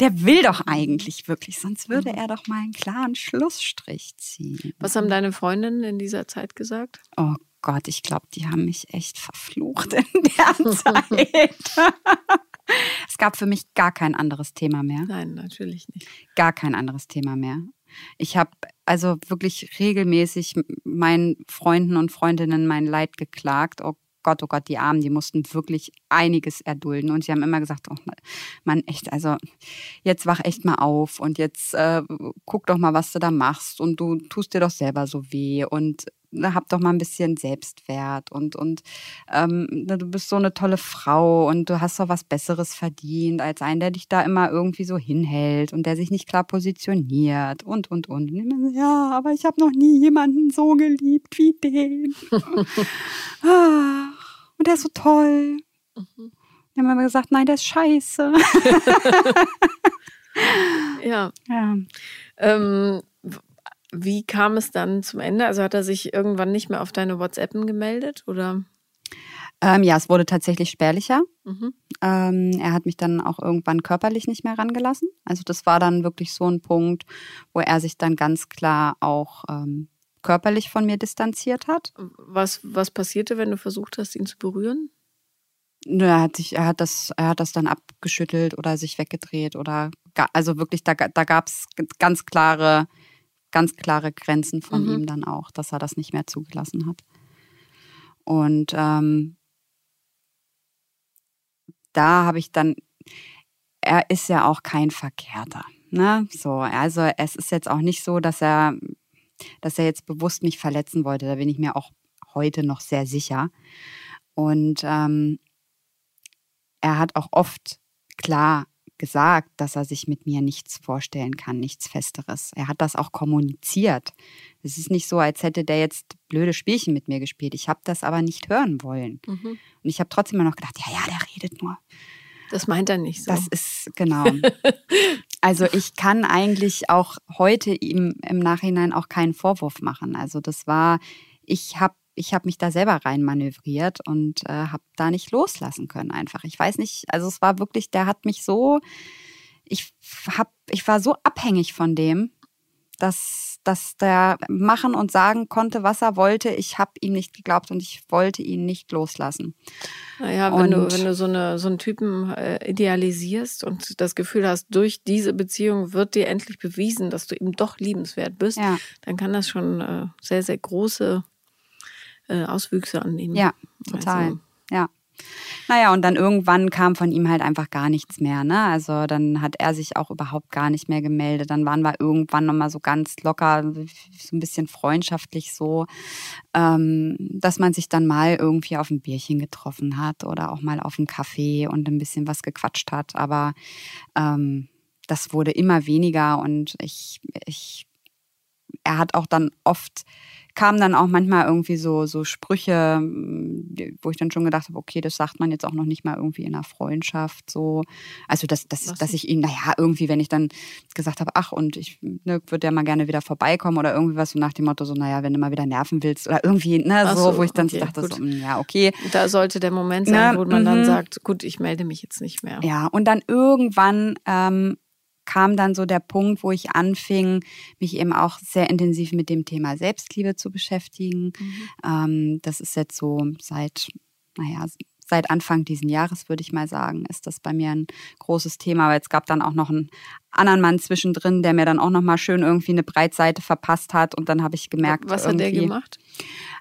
der will doch eigentlich wirklich, sonst würde er doch mal einen klaren Schlussstrich ziehen. Was haben deine Freundinnen in dieser Zeit gesagt? Oh Gott, ich glaube, die haben mich echt verflucht in der <laughs> Zeit. <laughs> es gab für mich gar kein anderes Thema mehr. Nein, natürlich nicht. Gar kein anderes Thema mehr. Ich habe also wirklich regelmäßig meinen Freunden und Freundinnen mein Leid geklagt. Oh Gott, oh Gott, die Armen, die mussten wirklich einiges erdulden. Und sie haben immer gesagt, oh Mann, echt, also jetzt wach echt mal auf und jetzt äh, guck doch mal, was du da machst. Und du tust dir doch selber so weh und ne, hab doch mal ein bisschen Selbstwert und, und ähm, ne, du bist so eine tolle Frau und du hast doch was Besseres verdient als einen, der dich da immer irgendwie so hinhält und der sich nicht klar positioniert und, und, und. und ja, aber ich habe noch nie jemanden so geliebt wie den. <laughs> Und der ist so toll. Mhm. Die haben immer gesagt, nein, der ist scheiße. <laughs> <laughs> Ja. Ja. Ähm, wie kam es dann zum Ende? Also hat er sich irgendwann nicht mehr auf deine WhatsAppen gemeldet? Oder? Ähm, ja, es wurde tatsächlich spärlicher. Mhm. Ähm, er hat mich dann auch irgendwann körperlich nicht mehr rangelassen. Also das war dann wirklich so ein Punkt, wo er sich dann ganz klar auch ähm, körperlich von mir distanziert hat. Was, was passierte, wenn du versucht hast, ihn zu berühren? Er hat sich, er hat das, er hat das dann abgeschüttelt oder sich weggedreht oder also wirklich, da, da gab es ganz klare, ganz klare Grenzen von Mhm. ihm dann auch, dass er das nicht mehr zugelassen hat. Und ähm, da habe ich dann, er ist ja auch kein Verkehrter. Ne? So, also es ist jetzt auch nicht so, dass er, dass er jetzt bewusst mich verletzen wollte. Da bin ich mir auch heute noch sehr sicher. Und ähm, er hat auch oft klar gesagt, dass er sich mit mir nichts vorstellen kann, nichts Festeres. Er hat das auch kommuniziert. Es ist nicht so, als hätte der jetzt blöde Spielchen mit mir gespielt. Ich habe das aber nicht hören wollen. Mhm. Und ich habe trotzdem immer noch gedacht, ja, ja, der redet nur. Das meint er nicht so. Das ist genau. Also ich kann eigentlich auch heute ihm im Nachhinein auch keinen Vorwurf machen. Also das war, ich habe ich hab mich da selber rein manövriert und äh, habe da nicht loslassen können einfach. Ich weiß nicht, also es war wirklich, der hat mich so, ich hab, ich war so abhängig von dem, dass, dass der machen und sagen konnte, was er wollte. Ich habe ihm nicht geglaubt und ich wollte ihn nicht loslassen. Naja, wenn du, wenn du so, eine, so einen Typen äh, idealisierst und das Gefühl hast, durch diese Beziehung wird dir endlich bewiesen, dass du ihm doch liebenswert bist, Ja, dann kann das schon äh, sehr, sehr große äh, Auswüchse annehmen. ja, total. Also, Ja. Naja, und dann irgendwann kam von ihm halt einfach gar nichts mehr. Ne? Also dann hat er sich auch überhaupt gar nicht mehr gemeldet. Dann waren wir irgendwann nochmal so ganz locker, so ein bisschen freundschaftlich so, ähm, dass man sich dann mal irgendwie auf ein Bierchen getroffen hat oder auch mal auf einen Kaffee und ein bisschen was gequatscht hat. Aber ähm, das wurde immer weniger und ich, ich, er hat auch dann oft kamen dann auch manchmal irgendwie so, so Sprüche, wo ich dann schon gedacht habe, okay, das sagt man jetzt auch noch nicht mal irgendwie in einer Freundschaft so. Also, dass, dass, Was dass ich ihn, naja, irgendwie, wenn ich dann gesagt habe, ach, und ich ne, würde ja mal gerne wieder vorbeikommen oder irgendwie was so nach dem Motto, so, naja, wenn du mal wieder nerven willst oder irgendwie, ne, so, so, wo ich dann okay, dachte, gut. so, mm, ja, okay. Da sollte der Moment sein, Ne, wo man dann mhm. sagt, gut, ich melde mich jetzt nicht mehr. Ja, und dann irgendwann ähm, kam dann so der Punkt, wo ich anfing, mich eben auch sehr intensiv mit dem Thema Selbstliebe zu beschäftigen. Mhm. Ähm, das ist jetzt so seit, naja, seit Anfang diesen Jahres, würde ich mal sagen, ist das bei mir ein großes Thema. Aber es gab dann auch noch einen anderen Mann zwischendrin, der mir dann auch noch mal schön irgendwie eine Breitseite verpasst hat. Und dann habe ich gemerkt, Was hat der gemacht?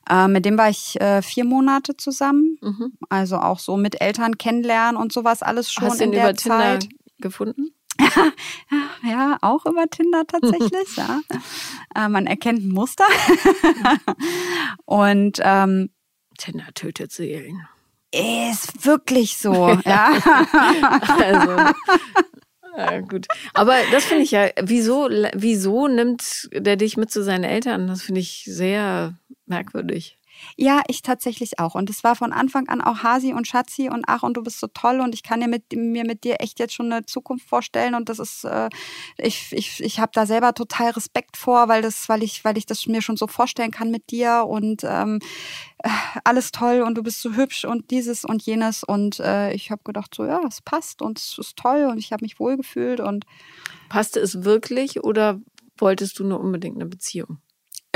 Äh, mit dem war ich äh, vier Monate zusammen. Mhm. Also auch so mit Eltern kennenlernen und sowas alles schon Hast du in der über Tinder Zeit. gefunden? <laughs> Ja, auch über Tinder tatsächlich, ja. <laughs> Äh, man erkennt ein Muster. <laughs> und ähm, Tinder tötet Seelen. Ist wirklich so, ja. also, ja, gut. Aber das finde ich ja, wieso, wieso nimmt der dich mit zu seinen Eltern? Das finde ich sehr merkwürdig. Ja, ich tatsächlich auch. Und es war von Anfang an auch Hasi und Schatzi und ach, und du bist so toll und ich kann dir mit, mir mit dir echt jetzt schon eine Zukunft vorstellen. Und das ist, äh, ich, ich, ich habe da selber total Respekt vor, weil das, weil ich, weil ich das mir schon so vorstellen kann mit dir und ähm, äh, alles toll und du bist so hübsch und dieses und jenes. Und äh, ich habe gedacht, so ja, es passt und es ist toll und ich habe mich wohlgefühlt und passte es wirklich oder wolltest du nur unbedingt eine Beziehung?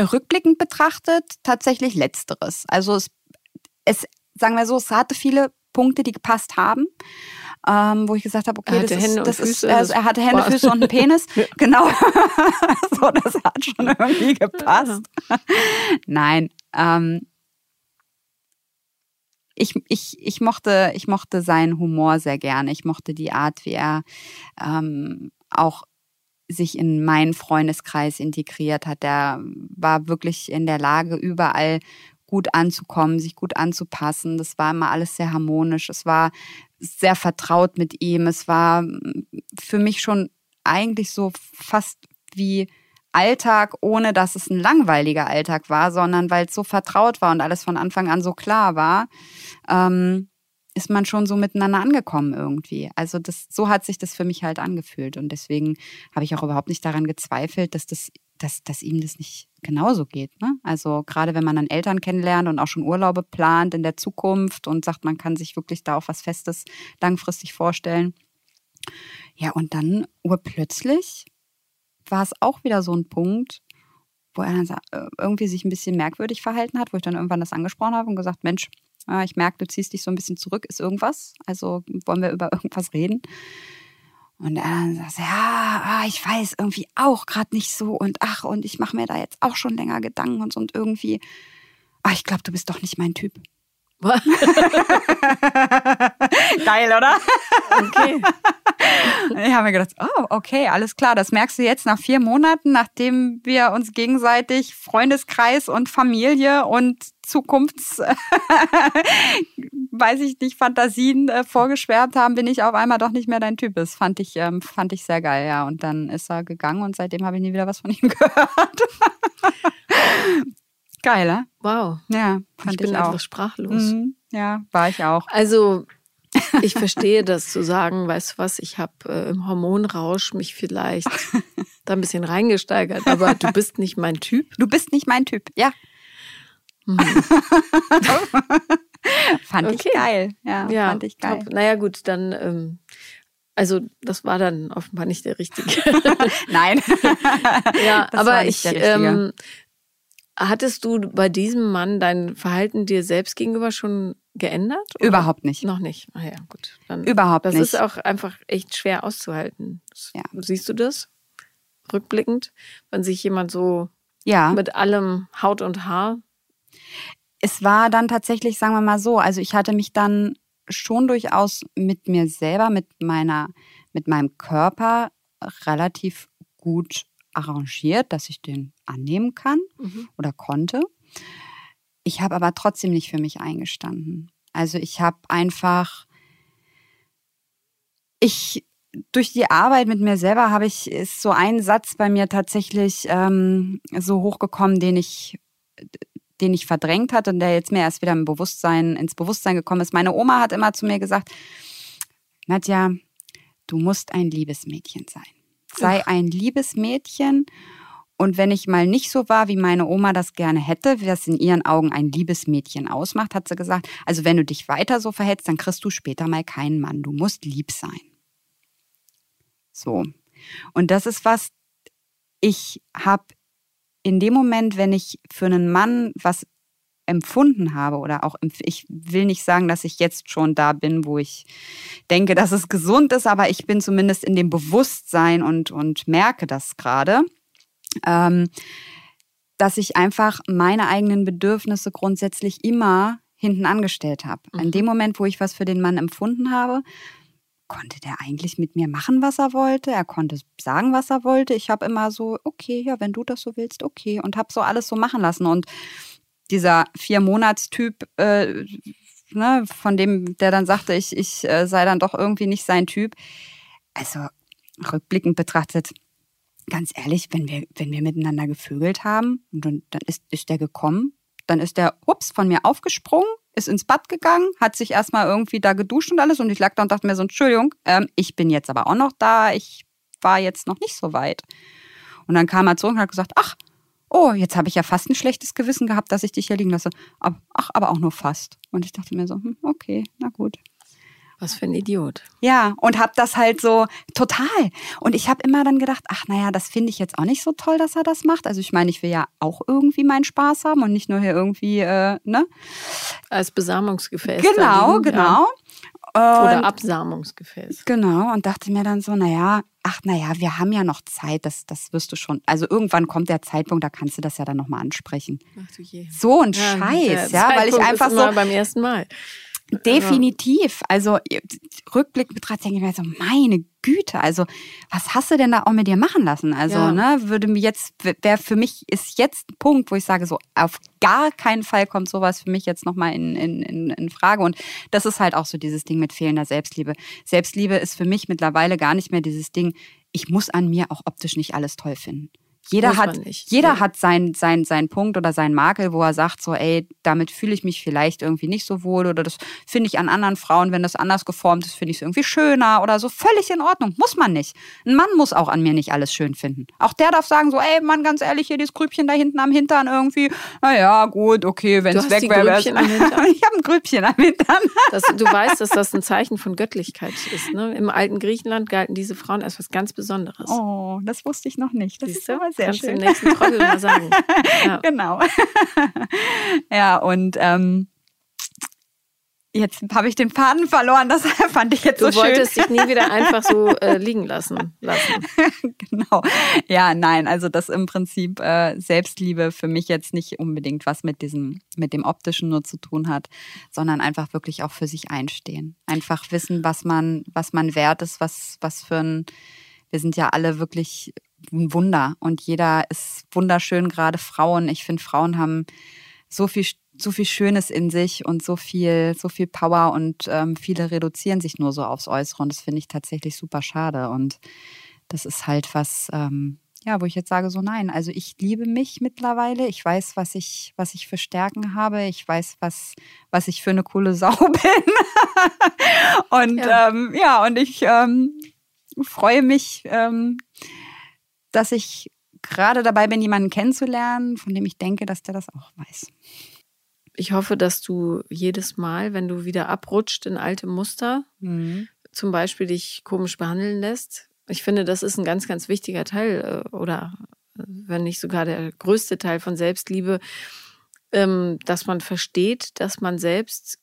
Rückblickend betrachtet tatsächlich letzteres. Also es, es, sagen wir so, es hatte viele Punkte, die gepasst haben. Ähm, wo ich gesagt habe, okay, das ist, das ist also er hatte Hände, Füße und einen <laughs> Penis. genau. <laughs> so, das hat schon irgendwie gepasst. Nein. Ähm, ich, ich, ich, mochte, ich mochte seinen Humor sehr gerne. Ich mochte die Art, wie er ähm, auch sich in meinen Freundeskreis integriert hat. Der war wirklich in der Lage, überall gut anzukommen, sich gut anzupassen. Das war immer alles sehr harmonisch. Es war sehr vertraut mit ihm. Es war für mich schon eigentlich so fast wie Alltag, ohne dass es ein langweiliger Alltag war, sondern weil es so vertraut war und alles von Anfang an so klar war. Ähm, ist man schon so miteinander angekommen irgendwie. Also das, so hat sich das für mich halt angefühlt. Und deswegen habe ich auch überhaupt nicht daran gezweifelt, dass das, dass, dass ihm das nicht genauso geht. Ne? Also gerade wenn man dann Eltern kennenlernt und auch schon Urlaube plant in der Zukunft und sagt, man kann sich wirklich da auch was Festes langfristig vorstellen. Ja, und dann urplötzlich war es auch wieder so ein Punkt, wo er dann äh, irgendwie sich ein bisschen merkwürdig verhalten hat, wo ich dann irgendwann das angesprochen habe und gesagt, Mensch, ich merke, du ziehst dich so ein bisschen zurück. Ist irgendwas? Also wollen wir über <laughs> irgendwas reden? Und er sagt, ja, ah, ich weiß irgendwie auch gerade nicht so und ach, und ich mache mir da jetzt auch schon länger Gedanken und so und irgendwie, ah, ich glaube, du bist doch nicht mein Typ. <laughs> Geil, oder? Okay. Ich habe mir gedacht, oh, okay, alles klar. Das merkst du jetzt nach vier Monaten, nachdem wir uns gegenseitig Freundeskreis und Familie und Zukunfts, <laughs> weiß ich nicht, Fantasien äh, vorgeschwärmt haben, bin ich auf einmal doch nicht mehr dein Typ. Das fand ich, ähm, fand ich sehr geil, ja. Und dann ist er gegangen und seitdem habe ich nie wieder was von ihm <laughs> gehört. Geil, ne? Wow. Ja, fand ich bin ich auch. einfach sprachlos. Mhm. Ja, war ich auch. Also, <laughs> ich verstehe das zu sagen, weißt du was, ich habe äh, im Hormonrausch mich vielleicht <laughs> da ein bisschen reingesteigert, aber du bist nicht mein Typ. Du bist nicht mein Typ, ja. Mhm. <laughs> fand okay. ich geil. Ja, ja, fand ich geil. Top. Naja, gut, dann. Ähm, also das war dann offenbar nicht der richtige. Nein. ja, aber ich ähm, Hattest du bei diesem Mann dein Verhalten dir selbst gegenüber schon geändert? Oder? Überhaupt nicht. Noch nicht. Ah ja, gut. Dann, Überhaupt das nicht. Das ist auch einfach echt schwer auszuhalten. Ja. Siehst du das? Rückblickend, wenn sich jemand so ja. mit allem Haut und Haar. Es war dann tatsächlich, sagen wir mal so, also ich hatte mich dann schon durchaus mit mir selber, mit meiner, mit meinem Körper relativ gut arrangiert, dass ich den annehmen kann mhm. oder konnte. Ich habe aber trotzdem nicht für mich eingestanden. Also ich habe einfach, ich durch die Arbeit mit mir selber habe ich ist so ein Satz bei mir tatsächlich ähm, so hochgekommen, den ich den ich verdrängt hatte und der jetzt mir erst wieder im Bewusstsein ins Bewusstsein gekommen ist. Meine Oma hat immer zu mir gesagt, Nadja, du musst ein liebes Mädchen sein sei ein liebes Mädchen. Und wenn ich mal nicht so war, wie meine Oma das gerne hätte, wie das in ihren Augen ein liebes Mädchen ausmacht, hat sie gesagt, also wenn du dich weiter so verhältst, dann kriegst du später mal keinen Mann. Du musst lieb sein. So. Und das ist was, ich habe in dem Moment, wenn ich für einen Mann was empfunden habe oder auch, ich will nicht sagen, dass ich jetzt schon da bin, wo ich denke, dass es gesund ist, aber ich bin zumindest in dem Bewusstsein und, und merke das gerade, ähm, dass ich einfach meine eigenen Bedürfnisse grundsätzlich immer hinten angestellt habe. Mhm. In dem Moment, wo ich was für den Mann empfunden habe, konnte der eigentlich mit mir machen, was er wollte. Er konnte sagen, was er wollte. Ich habe immer so, okay, ja, wenn du das so willst, okay. Und habe so alles so machen lassen. Und dieser Vier-Monats-Typ, äh, ne, von dem, der dann sagte, ich, ich äh, sei dann doch irgendwie nicht sein Typ. Also rückblickend betrachtet, ganz ehrlich, wenn wir, wenn wir miteinander gevögelt haben dann, dann ist, ist der gekommen, dann ist der, ups, von mir aufgesprungen, ist ins Bad gegangen, hat sich erstmal irgendwie da geduscht und alles und ich lag da und dachte mir so, Entschuldigung, ähm, ich bin jetzt aber auch noch da, ich war jetzt noch nicht so weit. Und dann kam er zurück und hat gesagt, ach, oh, jetzt habe ich ja fast ein schlechtes Gewissen gehabt, dass ich dich hier liegen lasse. Ach, aber auch nur fast. Und ich dachte mir so, hm, okay, na gut. Was für ein Idiot. Ja, und hab das halt so total. Und ich habe immer dann gedacht, ach naja, das finde ich jetzt auch nicht so toll, dass er das macht. Also ich meine, ich will ja auch irgendwie meinen Spaß haben und nicht nur hier irgendwie, äh, ne? Als Besamungsgefäß. Genau, liegen, genau. Ja. Oder Absamungsgefäß. Genau, und dachte mir dann so, naja, ach naja, wir haben ja noch Zeit, das, das wirst du schon. Also irgendwann kommt der Zeitpunkt, da kannst du das ja dann nochmal ansprechen. Ach du je. So ein ja, Scheiß, ja, weil ich einfach so. beim ersten Mal. Definitiv. Also Rückblick betrachtet denke ich mir so, meine Güte, also was hast du denn da auch mit dir machen lassen? Also, ja. ne, würde mir jetzt, wäre für mich ist jetzt ein Punkt, wo ich sage, so auf gar keinen Fall kommt sowas für mich jetzt nochmal in, in, in, in Frage. Und das ist halt auch so dieses Ding mit fehlender Selbstliebe. Selbstliebe ist für mich mittlerweile gar nicht mehr dieses Ding, ich muss an mir auch optisch nicht alles toll finden. Jeder hat, jeder ja. hat seinen sein, sein Punkt oder seinen Makel, wo er sagt, so, ey, damit fühle ich mich vielleicht irgendwie nicht so wohl oder das finde ich an anderen Frauen, wenn das anders geformt ist, finde ich es irgendwie schöner oder so. Völlig in Ordnung. Muss man nicht. Ein Mann muss auch an mir nicht alles schön finden. Auch der darf sagen, so, ey, Mann, ganz ehrlich, hier dieses Grübchen da hinten am Hintern irgendwie. Naja, gut, okay, wenn es weg wäre. <laughs> ich habe ein Grübchen am Hintern. Das, du weißt, dass das ein Zeichen von Göttlichkeit ist. Ne? Im alten Griechenland galten diese Frauen als was ganz Besonderes. Oh, das wusste ich noch nicht. Das Siehst ist aber sehr Kannst schön. Du im nächsten Trottel mal sagen. <laughs> Ja. Genau. <laughs> ja, und ähm, Jetzt habe ich den Faden verloren, das <laughs> fand ich jetzt du so schön. Du wolltest dich nie wieder einfach so äh, liegen lassen. lassen. genau. Ja, nein, also das im Prinzip äh, Selbstliebe für mich jetzt nicht unbedingt was mit diesem, mit dem Optischen nur zu tun hat, sondern einfach wirklich auch für sich einstehen. Einfach wissen, was man, was man wert ist, was, was für ein, wir sind ja alle wirklich ein Wunder. Und jeder ist wunderschön, gerade Frauen. Ich finde, Frauen haben so viel, so viel Schönes in sich und so viel, so viel Power und ähm, viele reduzieren sich nur so aufs Äußere. Und das finde ich tatsächlich super schade. Und das ist halt was, ähm, ja, wo ich jetzt sage so nein, also ich liebe mich mittlerweile, ich weiß, was ich, was ich für Stärken habe, ich weiß, was, was ich für eine coole <laughs> Sau bin. Und ja, ähm, ja und ich ähm, freue mich, ähm, dass ich gerade dabei bin, jemanden kennenzulernen, von dem ich denke, dass der das auch weiß. Ich hoffe, dass du jedes Mal, wenn du wieder abrutscht in alte Muster, mhm. zum Beispiel dich komisch behandeln lässt. Ich finde, das ist ein ganz, ganz wichtiger Teil äh, oder äh, wenn nicht sogar der größte Teil von Selbstliebe, ähm, dass man versteht, dass man selbst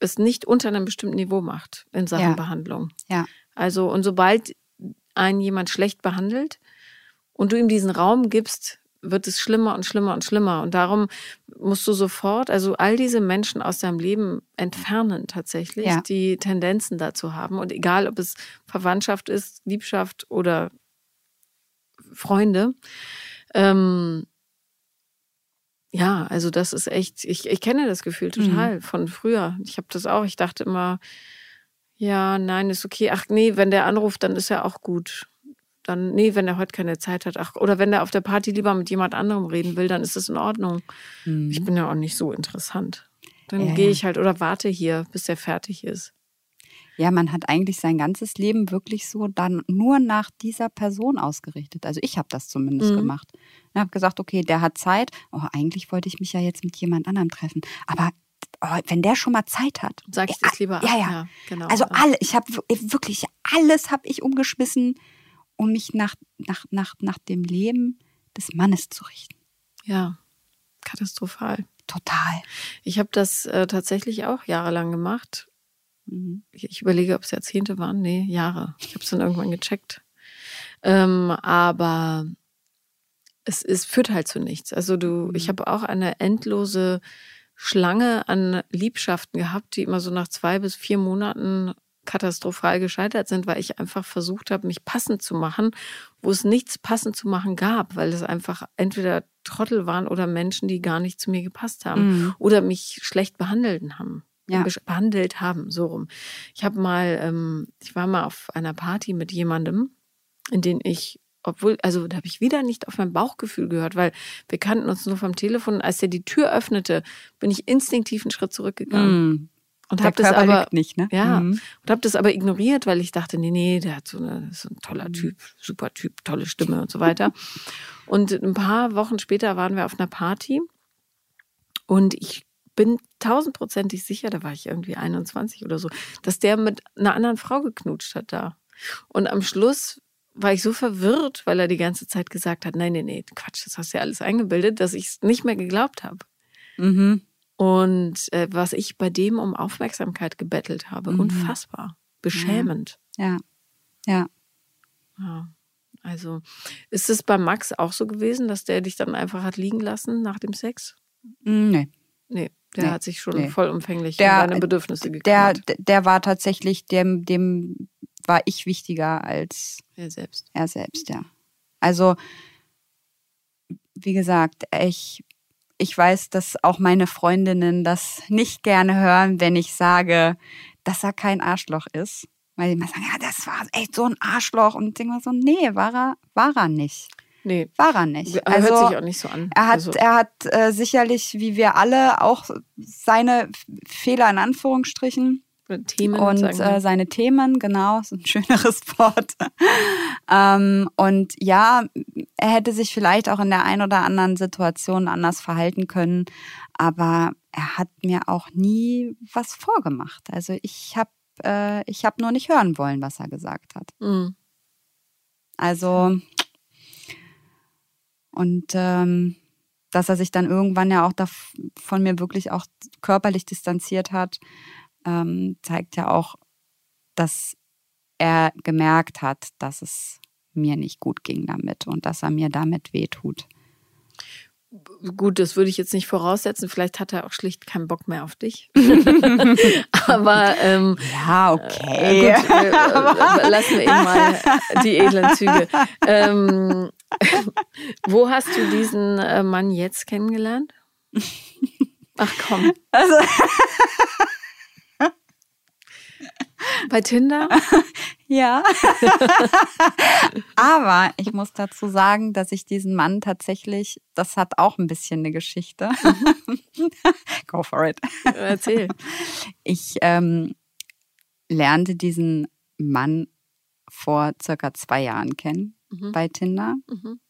es nicht unter einem bestimmten Niveau macht in Sachen ja. Behandlung. Ja. Also, und sobald einen jemand schlecht behandelt, und du ihm diesen Raum gibst, wird es schlimmer und schlimmer und schlimmer. Und darum musst du sofort, also all diese Menschen aus deinem Leben entfernen tatsächlich, ja. die Tendenzen dazu haben. Und egal, ob es Verwandtschaft ist, Liebschaft oder Freunde. Ähm, ja, also das ist echt, ich, ich kenne das Gefühl total mhm. von früher. Ich habe das auch, ich dachte immer, ja, nein, ist okay. Ach nee, wenn der anruft, dann ist er auch gut dann, nee, wenn er heute keine Zeit hat, ach, oder wenn er auf der Party lieber mit jemand anderem reden will, dann ist das in Ordnung. Mhm. Ich bin ja auch nicht so interessant. Dann ja, gehe ich halt oder warte hier, bis er fertig ist. Ja, man hat eigentlich sein ganzes Leben wirklich so dann nur nach dieser Person ausgerichtet. Also ich habe das zumindest mhm. gemacht. Ich habe gesagt, okay, der hat Zeit. Oh, eigentlich wollte ich mich ja jetzt mit jemand anderem treffen. Aber oh, wenn der schon mal Zeit hat. Sag ich das lieber. Ja, ja, ja, genau. Also alle, ich habe wirklich alles habe ich umgeschmissen um mich nach, nach, nach, nach dem Leben des Mannes zu richten. Ja, katastrophal. Total. Ich habe das äh, tatsächlich auch jahrelang gemacht. Mhm. Ich, überlege, ob es Jahrzehnte waren. Nee, Jahre. Ich habe es dann irgendwann gecheckt. Ähm, aber es, es führt halt zu nichts. Also du, mhm. ich habe auch eine endlose Schlange an Liebschaften gehabt, die immer so nach zwei bis vier Monaten katastrophal gescheitert sind, weil ich einfach versucht habe, mich passend zu machen, wo es nichts passend zu machen gab, weil es einfach entweder Trottel waren oder Menschen, die gar nicht zu mir gepasst haben mhm. oder mich schlecht behandelt haben. ja. behandelt haben, so rum. Ich habe mal, ähm, ich war mal auf einer Party mit jemandem, in den ich, obwohl, also da habe ich wieder nicht auf mein Bauchgefühl gehört, weil wir kannten uns nur vom Telefon. Als er die Tür öffnete, bin ich instinktiv einen Schritt zurückgegangen. Mm. Und habe das aber nicht, ne? ja mhm. und habe das aber ignoriert, weil ich dachte, nee, nee, der hat so, eine, so ein toller Typ, super Typ, tolle Stimme und so weiter. <laughs> Und ein paar Wochen später waren wir auf einer Party und ich bin tausendprozentig sicher, da war ich irgendwie 21 oder so, dass der mit einer anderen Frau geknutscht hat da. Und am Schluss war ich so verwirrt, weil er die ganze Zeit gesagt hat, nein, nein, nein, Quatsch, das hast du ja alles eingebildet, dass ich es nicht mehr geglaubt habe. Mhm. Und äh, was ich bei dem um Aufmerksamkeit gebettelt habe, mhm. unfassbar, beschämend. Ja. ja. Ja. Also ist es bei Max auch so gewesen, dass der dich dann einfach hat liegen lassen nach dem Sex? Nee. Nee. Der nee, hat sich schon nee. vollumfänglich der, um deine Bedürfnisse gekümmert. Der, der war tatsächlich, dem, dem war ich wichtiger als er selbst. Er selbst, ja. Also, wie gesagt, ich, ich weiß, dass auch meine Freundinnen das nicht gerne hören, wenn ich sage, dass er kein Arschloch ist. Weil die immer sagen, ja, das war echt so ein Arschloch. Und ich denke mir so, nee, war er, war er nicht. Nee. War er nicht. Also, hört sich auch nicht so an. Er hat, also. er hat äh, sicherlich, wie wir alle, auch seine Fehler in Anführungsstrichen. Themen und äh, seine Themen, genau, ist ein schöneres <laughs> Wort. ähm, und ja, er hätte sich vielleicht auch in der einen oder anderen Situation anders verhalten können, aber er hat mir auch nie was vorgemacht. Also ich habe äh, ich habe nur nicht hören wollen, was er gesagt hat. Mhm. Also und ähm, dass er sich dann irgendwann ja auch von mir wirklich auch körperlich distanziert hat, ähm, zeigt ja auch, dass er gemerkt hat, dass es mir nicht gut ging damit und dass er mir damit wehtut. Gut, das würde ich jetzt nicht voraussetzen. Vielleicht hat er auch schlicht keinen Bock mehr auf dich. <laughs> Aber ähm, ja, okay. Äh, gut, äh, äh, <laughs> lassen wir ihn mal die edlen Züge. Ähm, <laughs> wo hast du diesen äh, Mann jetzt kennengelernt? Ach komm. Also Bei Tinder? <laughs> ja. <laughs> Aber ich muss dazu sagen, dass ich diesen Mann tatsächlich, das hat auch ein bisschen eine Geschichte. <laughs> Go for it. Erzähl. Ich ähm, lernte diesen Mann vor circa zwei Jahren kennen mhm. bei Tinder. Mhm.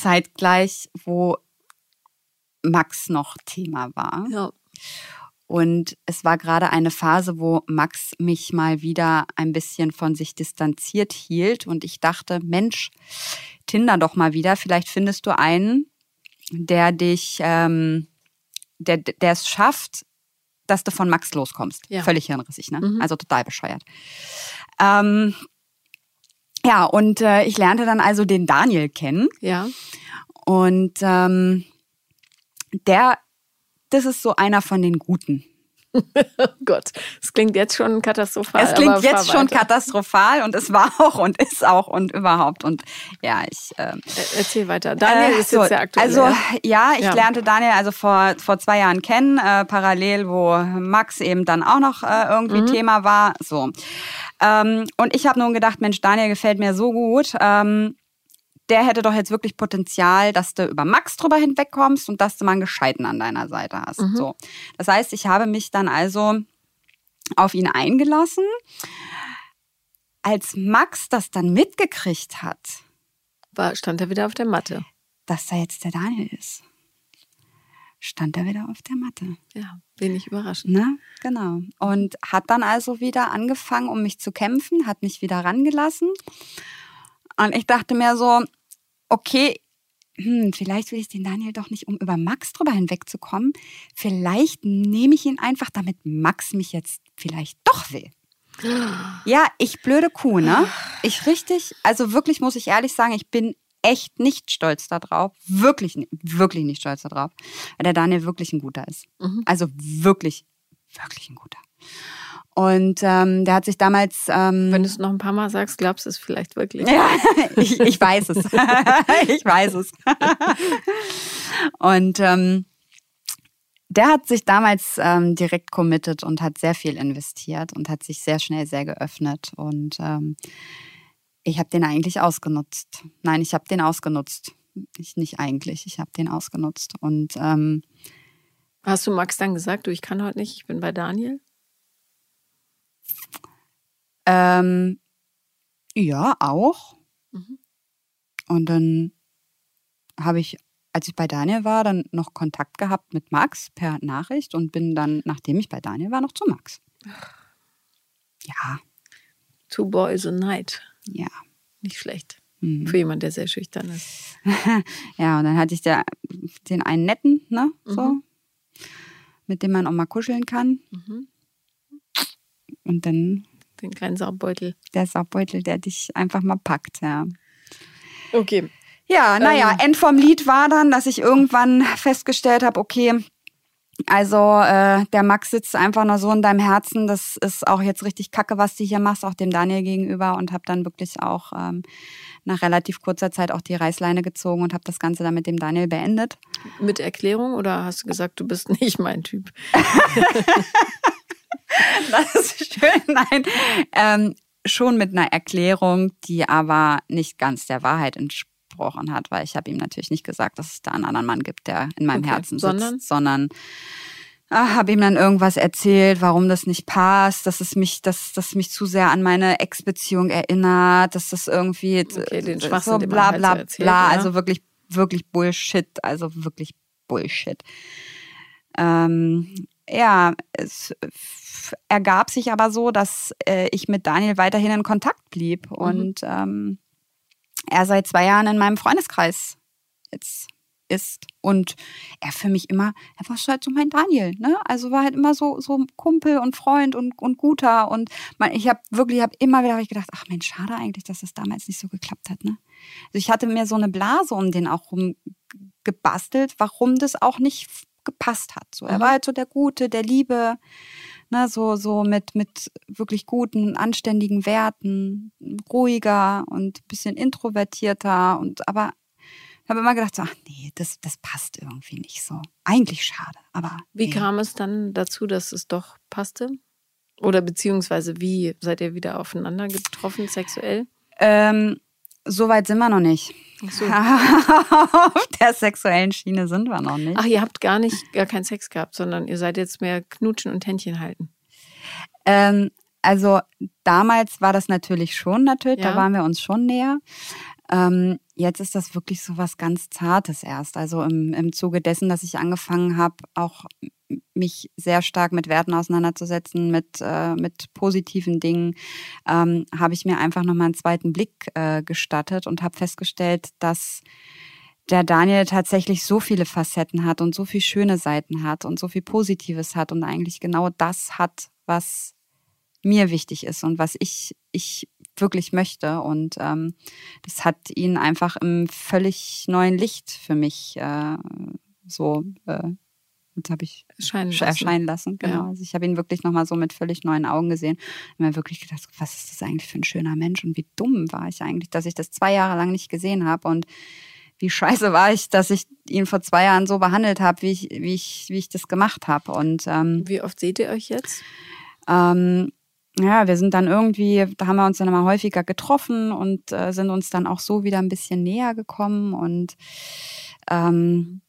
Zeitgleich, wo Max noch Thema war. Ja. Und es war gerade eine Phase, wo Max mich mal wieder ein bisschen von sich distanziert hielt. Und ich dachte, Mensch, Tinder doch mal wieder. Vielleicht findest du einen, der dich, ähm, der, der es schafft, dass du von Max loskommst. Ja. Völlig hirnrissig, ne? Mhm. Also total bescheuert. Ähm, ja, und äh, ich lernte dann also den Daniel kennen. Ja. Und ähm, der das ist so einer von den Guten. oh <laughs> Gott, es klingt jetzt schon katastrophal. Es klingt jetzt schon katastrophal und es war <laughs> auch und ist auch und überhaupt und ja, ich. Äh, Erzähl weiter. Daniel äh, ist so, jetzt sehr aktuell. Also ja, ich ja. lernte Daniel also vor vor zwei Jahren kennen, äh, parallel, wo Max eben dann auch noch äh, irgendwie mhm. Thema war. So ähm, und ich habe nun gedacht, Mensch, Daniel gefällt mir so gut. Ähm, der hätte doch jetzt wirklich Potenzial, dass du über Max drüber hinwegkommst und dass du mal einen Gescheiten an deiner Seite hast. Mhm. So. Das heißt, ich habe mich dann also auf ihn eingelassen. Als Max das dann mitgekriegt hat, war, stand er wieder auf der Matte. Dass da jetzt der Daniel ist. Stand er wieder auf der Matte. Ja, wenig überraschend. Na, genau. Und hat dann also wieder angefangen, um mich zu kämpfen, hat mich wieder rangelassen. Und ich dachte mir so, okay, hm, vielleicht will ich den Daniel doch nicht, um über Max drüber hinwegzukommen. Vielleicht nehme ich ihn einfach, damit Max mich jetzt vielleicht doch will. Ja, ich blöde Kuh, ne? Ich richtig, also wirklich muss ich ehrlich sagen, ich bin echt nicht stolz darauf. Wirklich, wirklich nicht stolz darauf, weil der Daniel wirklich ein guter ist. Mhm. Also wirklich, wirklich ein guter. Und ähm, der hat sich damals. Ähm, Wenn du es noch ein paar Mal sagst, glaubst du es vielleicht wirklich. Ja, <laughs> ich, ich weiß es. <laughs> ich weiß es. Und ähm, der hat sich damals ähm, direkt committed und hat sehr viel investiert und hat sich sehr schnell sehr geöffnet. Und ähm, ich habe den eigentlich ausgenutzt. Nein, ich habe den ausgenutzt. Ich nicht eigentlich, ich habe den ausgenutzt. Und ähm, hast du Max dann gesagt, du, ich kann heute nicht, ich bin bei Daniel? Ähm, ja, auch. Mhm. Und dann habe ich, als ich bei Daniel war, dann noch Kontakt gehabt mit Max per Nachricht und bin dann, nachdem ich bei Daniel war, noch zu Max. Ja. Two Boys a Night. Ja. Nicht schlecht. Mhm. Für jemanden, der sehr schüchtern ist. <laughs> ja, und dann hatte ich der, den einen netten, ne, so, mhm. mit dem man auch mal kuscheln kann. Mhm. Und dann. Den kleinen Saubbeutel. Der Saubbeutel, der dich einfach mal packt, ja. Okay. Ja, naja, ähm. End vom Lied war dann, dass ich irgendwann festgestellt habe, okay, also äh, der Max sitzt einfach nur so in deinem Herzen. Das ist auch jetzt richtig kacke, was du hier machst, auch dem Daniel gegenüber. Und habe dann wirklich auch ähm, nach relativ kurzer Zeit auch die Reißleine gezogen und habe das Ganze dann mit dem Daniel beendet. Mit Erklärung oder hast du gesagt, du bist <laughs> nicht mein Typ? <laughs> <laughs> das ist schön. Nein, ähm, schon mit einer Erklärung, die aber nicht ganz der Wahrheit entsprochen hat, weil ich habe ihm natürlich nicht gesagt, dass es da einen anderen Mann gibt, der in meinem okay. Herzen sitzt, sondern, sondern ah, habe ihm dann irgendwas erzählt, warum das nicht passt, dass es mich, dass das mich zu sehr an meine Ex-Beziehung erinnert, dass das irgendwie okay, den so bla bla halt bla, erzählt, bla also wirklich wirklich Bullshit, also wirklich Bullshit. Ähm, ja, es ergab sich aber so, dass äh, ich mit Daniel weiterhin in Kontakt blieb mhm. und ähm, er seit zwei Jahren in meinem Freundeskreis jetzt ist und er für mich immer, er war halt so mein Daniel, ne? Also war halt immer so so Kumpel und Freund und, und guter und man, ich habe wirklich, habe immer wieder hab ich gedacht, ach Mensch, schade eigentlich, dass das damals nicht so geklappt hat, ne? Also ich hatte mir so eine Blase um den auch rum gebastelt, warum das auch nicht gepasst hat. So, er mhm. war halt so der Gute, der Liebe, ne, so, so mit, mit wirklich guten, anständigen Werten, ruhiger und bisschen introvertierter und aber ich habe immer gedacht, so, ach nee, das, das passt irgendwie nicht so. Eigentlich schade, aber. Wie nee. kam es dann dazu, dass es doch passte? Oder beziehungsweise wie seid ihr wieder aufeinander getroffen sexuell? Ähm, so weit sind wir noch nicht. So. <laughs> Auf der sexuellen Schiene sind wir noch nicht. Ach, ihr habt gar nicht, gar keinen Sex gehabt, sondern ihr seid jetzt mehr knutschen und Händchen halten. Ähm, also damals war das natürlich schon natürlich, ja. da waren wir uns schon näher. Ähm, jetzt ist das wirklich so was ganz Zartes erst. Also im, im Zuge dessen, dass ich angefangen habe, auch mich sehr stark mit Werten auseinanderzusetzen, mit, äh, mit positiven Dingen, ähm, habe ich mir einfach nochmal einen zweiten Blick äh, gestattet und habe festgestellt, dass der Daniel tatsächlich so viele Facetten hat und so viele schöne Seiten hat und so viel Positives hat und eigentlich genau das hat, was mir wichtig ist und was ich, ich wirklich möchte. Und ähm, das hat ihn einfach im völlig neuen Licht für mich äh, so äh, habe ich erscheinen lassen. Erscheinen lassen genau. Ja. Also ich habe ihn wirklich nochmal so mit völlig neuen Augen gesehen. Und mir wirklich gedacht, was ist das eigentlich für ein schöner Mensch und wie dumm war ich eigentlich, dass ich das zwei Jahre lang nicht gesehen habe und wie scheiße war ich, dass ich ihn vor zwei Jahren so behandelt habe, wie ich, wie ich, wie ich das gemacht habe. Und ähm, wie oft seht ihr euch jetzt? Ähm, ja, wir sind dann irgendwie, da haben wir uns dann immer häufiger getroffen und äh, sind uns dann auch so wieder ein bisschen näher gekommen und ähm,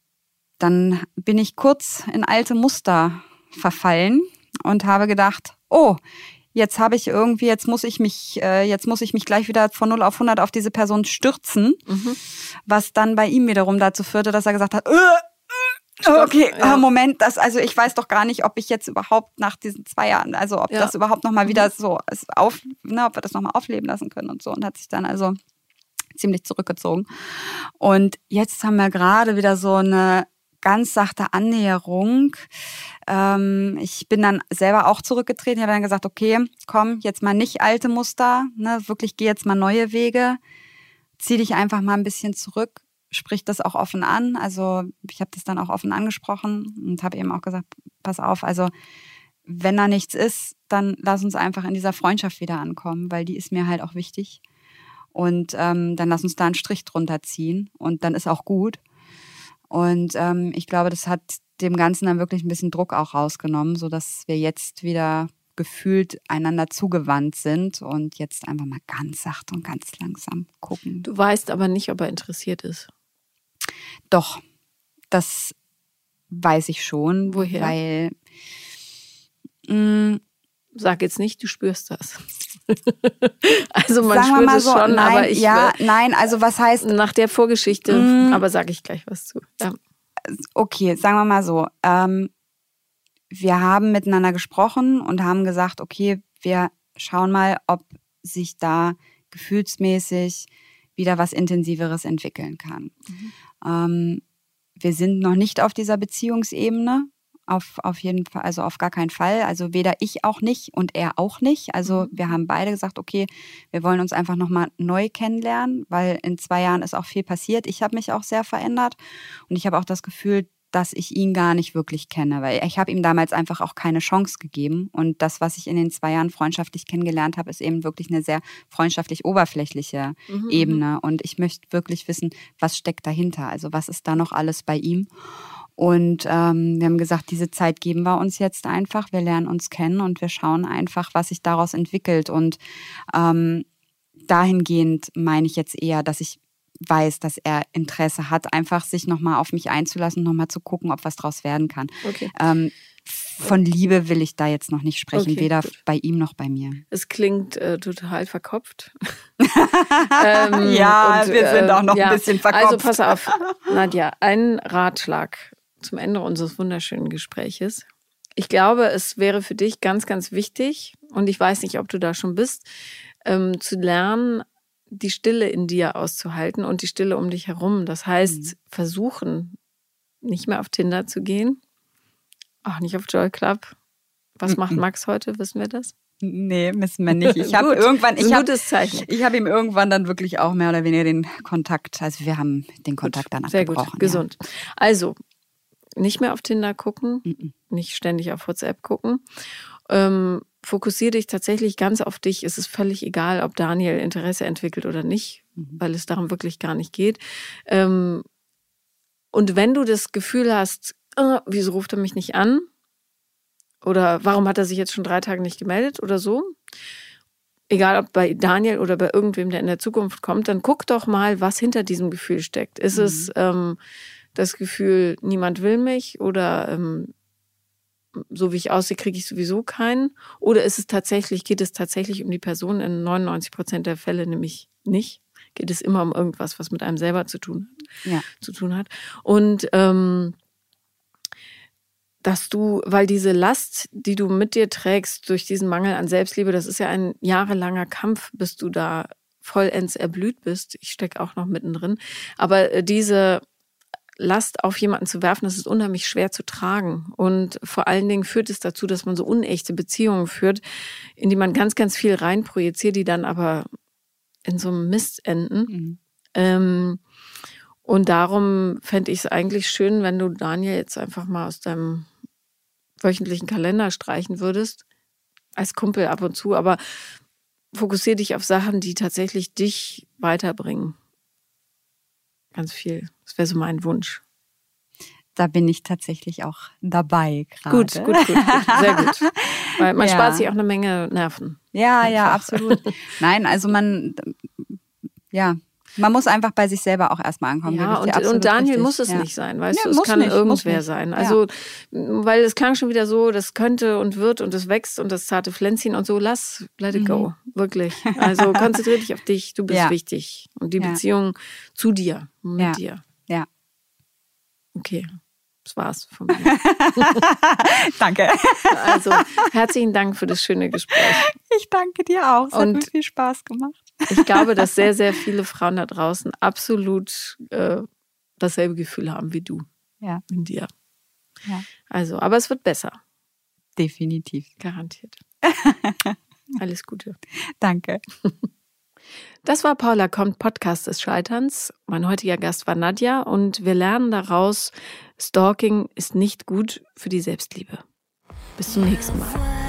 dann bin ich kurz in alte Muster verfallen und habe gedacht, oh, jetzt habe ich irgendwie, jetzt muss ich mich, äh, jetzt muss ich mich gleich wieder von 0 auf 100 auf diese Person stürzen, mhm. was dann bei ihm wiederum dazu führte, dass er gesagt hat, äh, Stopp, okay, ja. Moment, das, also ich weiß doch gar nicht, ob ich jetzt überhaupt nach diesen zwei Jahren, also ob ja. das überhaupt nochmal wieder mhm. so auf, ne, ob wir das nochmal aufleben lassen können und so. Und hat sich dann also ziemlich zurückgezogen. Und jetzt haben wir gerade wieder so eine ganz sachte Annäherung. Ähm, ich bin dann selber auch zurückgetreten. Ich habe dann gesagt, okay, komm, jetzt mal nicht alte Muster, ne, wirklich geh jetzt mal neue Wege, zieh dich einfach mal ein bisschen zurück spricht das auch offen an. Also ich habe das dann auch offen angesprochen und habe eben auch gesagt, pass auf, also wenn da nichts ist, dann lass uns einfach in dieser Freundschaft wieder ankommen, weil die ist mir halt auch wichtig. Und ähm, dann lass uns da einen Strich drunter ziehen und dann ist auch gut. Und ähm, ich glaube, das hat dem Ganzen dann wirklich ein bisschen Druck auch rausgenommen, sodass wir jetzt wieder gefühlt einander zugewandt sind und jetzt einfach mal ganz sacht und ganz langsam gucken. Du weißt aber nicht, ob er interessiert ist. Doch, das weiß ich schon. Woher? Weil mh, Sag jetzt nicht, du spürst das. <laughs> also man sagen wir spürt mal es so, schon, nein, aber ich ja, nein, also was heißt, nach der Vorgeschichte, Mm. aber sage ich gleich was zu. Ja. okay, sagen wir mal so, ähm, wir haben miteinander gesprochen und haben gesagt, okay, wir schauen mal, ob sich da gefühlsmäßig wieder was Intensiveres entwickeln kann. Ähm, wir sind noch nicht auf dieser Beziehungsebene. Auf, auf jeden Fall, also auf gar keinen Fall. Also weder ich auch nicht und er auch nicht. Also wir haben beide gesagt, okay, wir wollen uns einfach nochmal neu kennenlernen, weil in zwei Jahren ist auch viel passiert. Ich habe mich auch sehr verändert und ich habe auch das Gefühl, dass ich ihn gar nicht wirklich kenne, weil ich habe ihm damals einfach auch keine Chance gegeben. Und das, was ich in den zwei Jahren freundschaftlich kennengelernt habe, ist eben wirklich eine sehr freundschaftlich oberflächliche Mhm, Ebene. Und ich möchte wirklich wissen, was steckt dahinter? Also was ist da noch alles bei ihm? Und ähm, wir haben gesagt, diese Zeit geben wir uns jetzt einfach. Wir lernen uns kennen und wir schauen einfach, was sich daraus entwickelt. Und ähm, dahingehend meine ich jetzt eher, dass ich weiß, dass er Interesse hat, einfach sich nochmal auf mich einzulassen, nochmal zu gucken, ob was draus werden kann. Okay. Ähm, von Liebe will ich da jetzt noch nicht sprechen, Okay, weder gut. bei ihm noch bei mir. Es klingt äh, total verkopft. <laughs> Ähm, ja, und, wir sind äh, auch noch ja. ein bisschen verkopft. Also pass auf, Nadja, ein Ratschlag zum Ende unseres wunderschönen Gespräches. Ich glaube, es wäre für dich ganz, ganz wichtig, und ich weiß nicht, ob du da schon bist, ähm, zu lernen, die Stille in dir auszuhalten und die Stille um dich herum. Das heißt, Mhm. versuchen, nicht mehr auf Tinder zu gehen, auch nicht auf Joy Club. Was macht. Max heute? Wissen wir das? Nee, müssen wir nicht. Ich <laughs> habe Gut, irgendwann, ich habe hab ihm irgendwann dann wirklich auch mehr oder weniger den Kontakt, also wir haben den Kontakt dann Sehr abgebrochen. gut, gesund. Also, nicht mehr auf Tinder gucken. Mhm. nicht ständig auf WhatsApp gucken. Ähm, fokussiere dich tatsächlich ganz auf dich. Es ist völlig egal, ob Daniel Interesse entwickelt oder nicht, Mhm. weil es darum wirklich gar nicht geht. Ähm, und wenn du das Gefühl hast, äh, wieso ruft er mich nicht an? Oder warum hat er sich jetzt schon drei Tage nicht gemeldet oder so? Egal ob bei Daniel oder bei irgendwem, der in der Zukunft kommt, dann guck doch mal, was hinter diesem Gefühl steckt. Ist Mhm. es ähm, das Gefühl, niemand will mich oder ähm, so wie ich aussehe, kriege ich sowieso keinen? Oder ist es tatsächlich, geht es tatsächlich um die Person in 99 Prozent der Fälle nämlich nicht? Geht es immer um irgendwas, was mit einem selber zu tun hat? Ja. Zu tun hat. Und ähm, dass du, weil diese Last, die du mit dir trägst durch diesen Mangel an Selbstliebe, das ist ja ein jahrelanger Kampf, bis du da vollends erblüht bist. Ich stecke auch noch mittendrin. Aber äh, diese Last auf jemanden zu werfen, das ist unheimlich schwer zu tragen. Und vor allen Dingen führt es dazu, dass man so unechte Beziehungen führt, in die man ganz, ganz viel reinprojiziert, die dann aber in so einem Mist enden. Mhm. Ähm, und darum fände ich es eigentlich schön, wenn du Daniel jetzt einfach mal aus deinem wöchentlichen Kalender streichen würdest. Als Kumpel ab und zu, aber fokussiere dich auf Sachen, die tatsächlich dich weiterbringen. Ganz viel. Das wäre so mein Wunsch. Da bin ich tatsächlich auch dabei gerade. Gut, gut, gut, gut. Sehr gut. Weil man <laughs> Ja. spart sich auch eine Menge Nerven. Ja, ja, Einfach. absolut. <laughs> Nein, also man, ja, man muss einfach bei sich selber auch erstmal ankommen. Ja, und, und Daniel richtig. muss es ja. nicht sein, weißt Nee, du? Es kann nicht, irgendwer sein. Also, weil es klang schon wieder so, das könnte und wird und es wächst und das zarte Pflänzchen und so, lass, let it go. Wirklich. <laughs> Also konzentriere dich auf dich, du bist Mhm. Wichtig. Und die. Beziehung zu dir, mit dir. Ja. Okay. Das war's von mir. <laughs> Danke. Also, herzlichen Dank für das schöne Gespräch. Ich danke dir auch. Es Und- hat mir viel Spaß gemacht. Ich glaube, dass sehr, sehr viele Frauen da draußen absolut äh, dasselbe Gefühl haben wie du Ja, in dir. Ja. Also, aber es wird besser. definitiv. Garantiert. <laughs> Alles Gute. Danke. Das war Paula kommt, Podcast des Scheiterns. Mein heutiger Gast war Nadja und wir lernen daraus, Stalking ist nicht gut für die Selbstliebe. Bis zum nächsten Mal.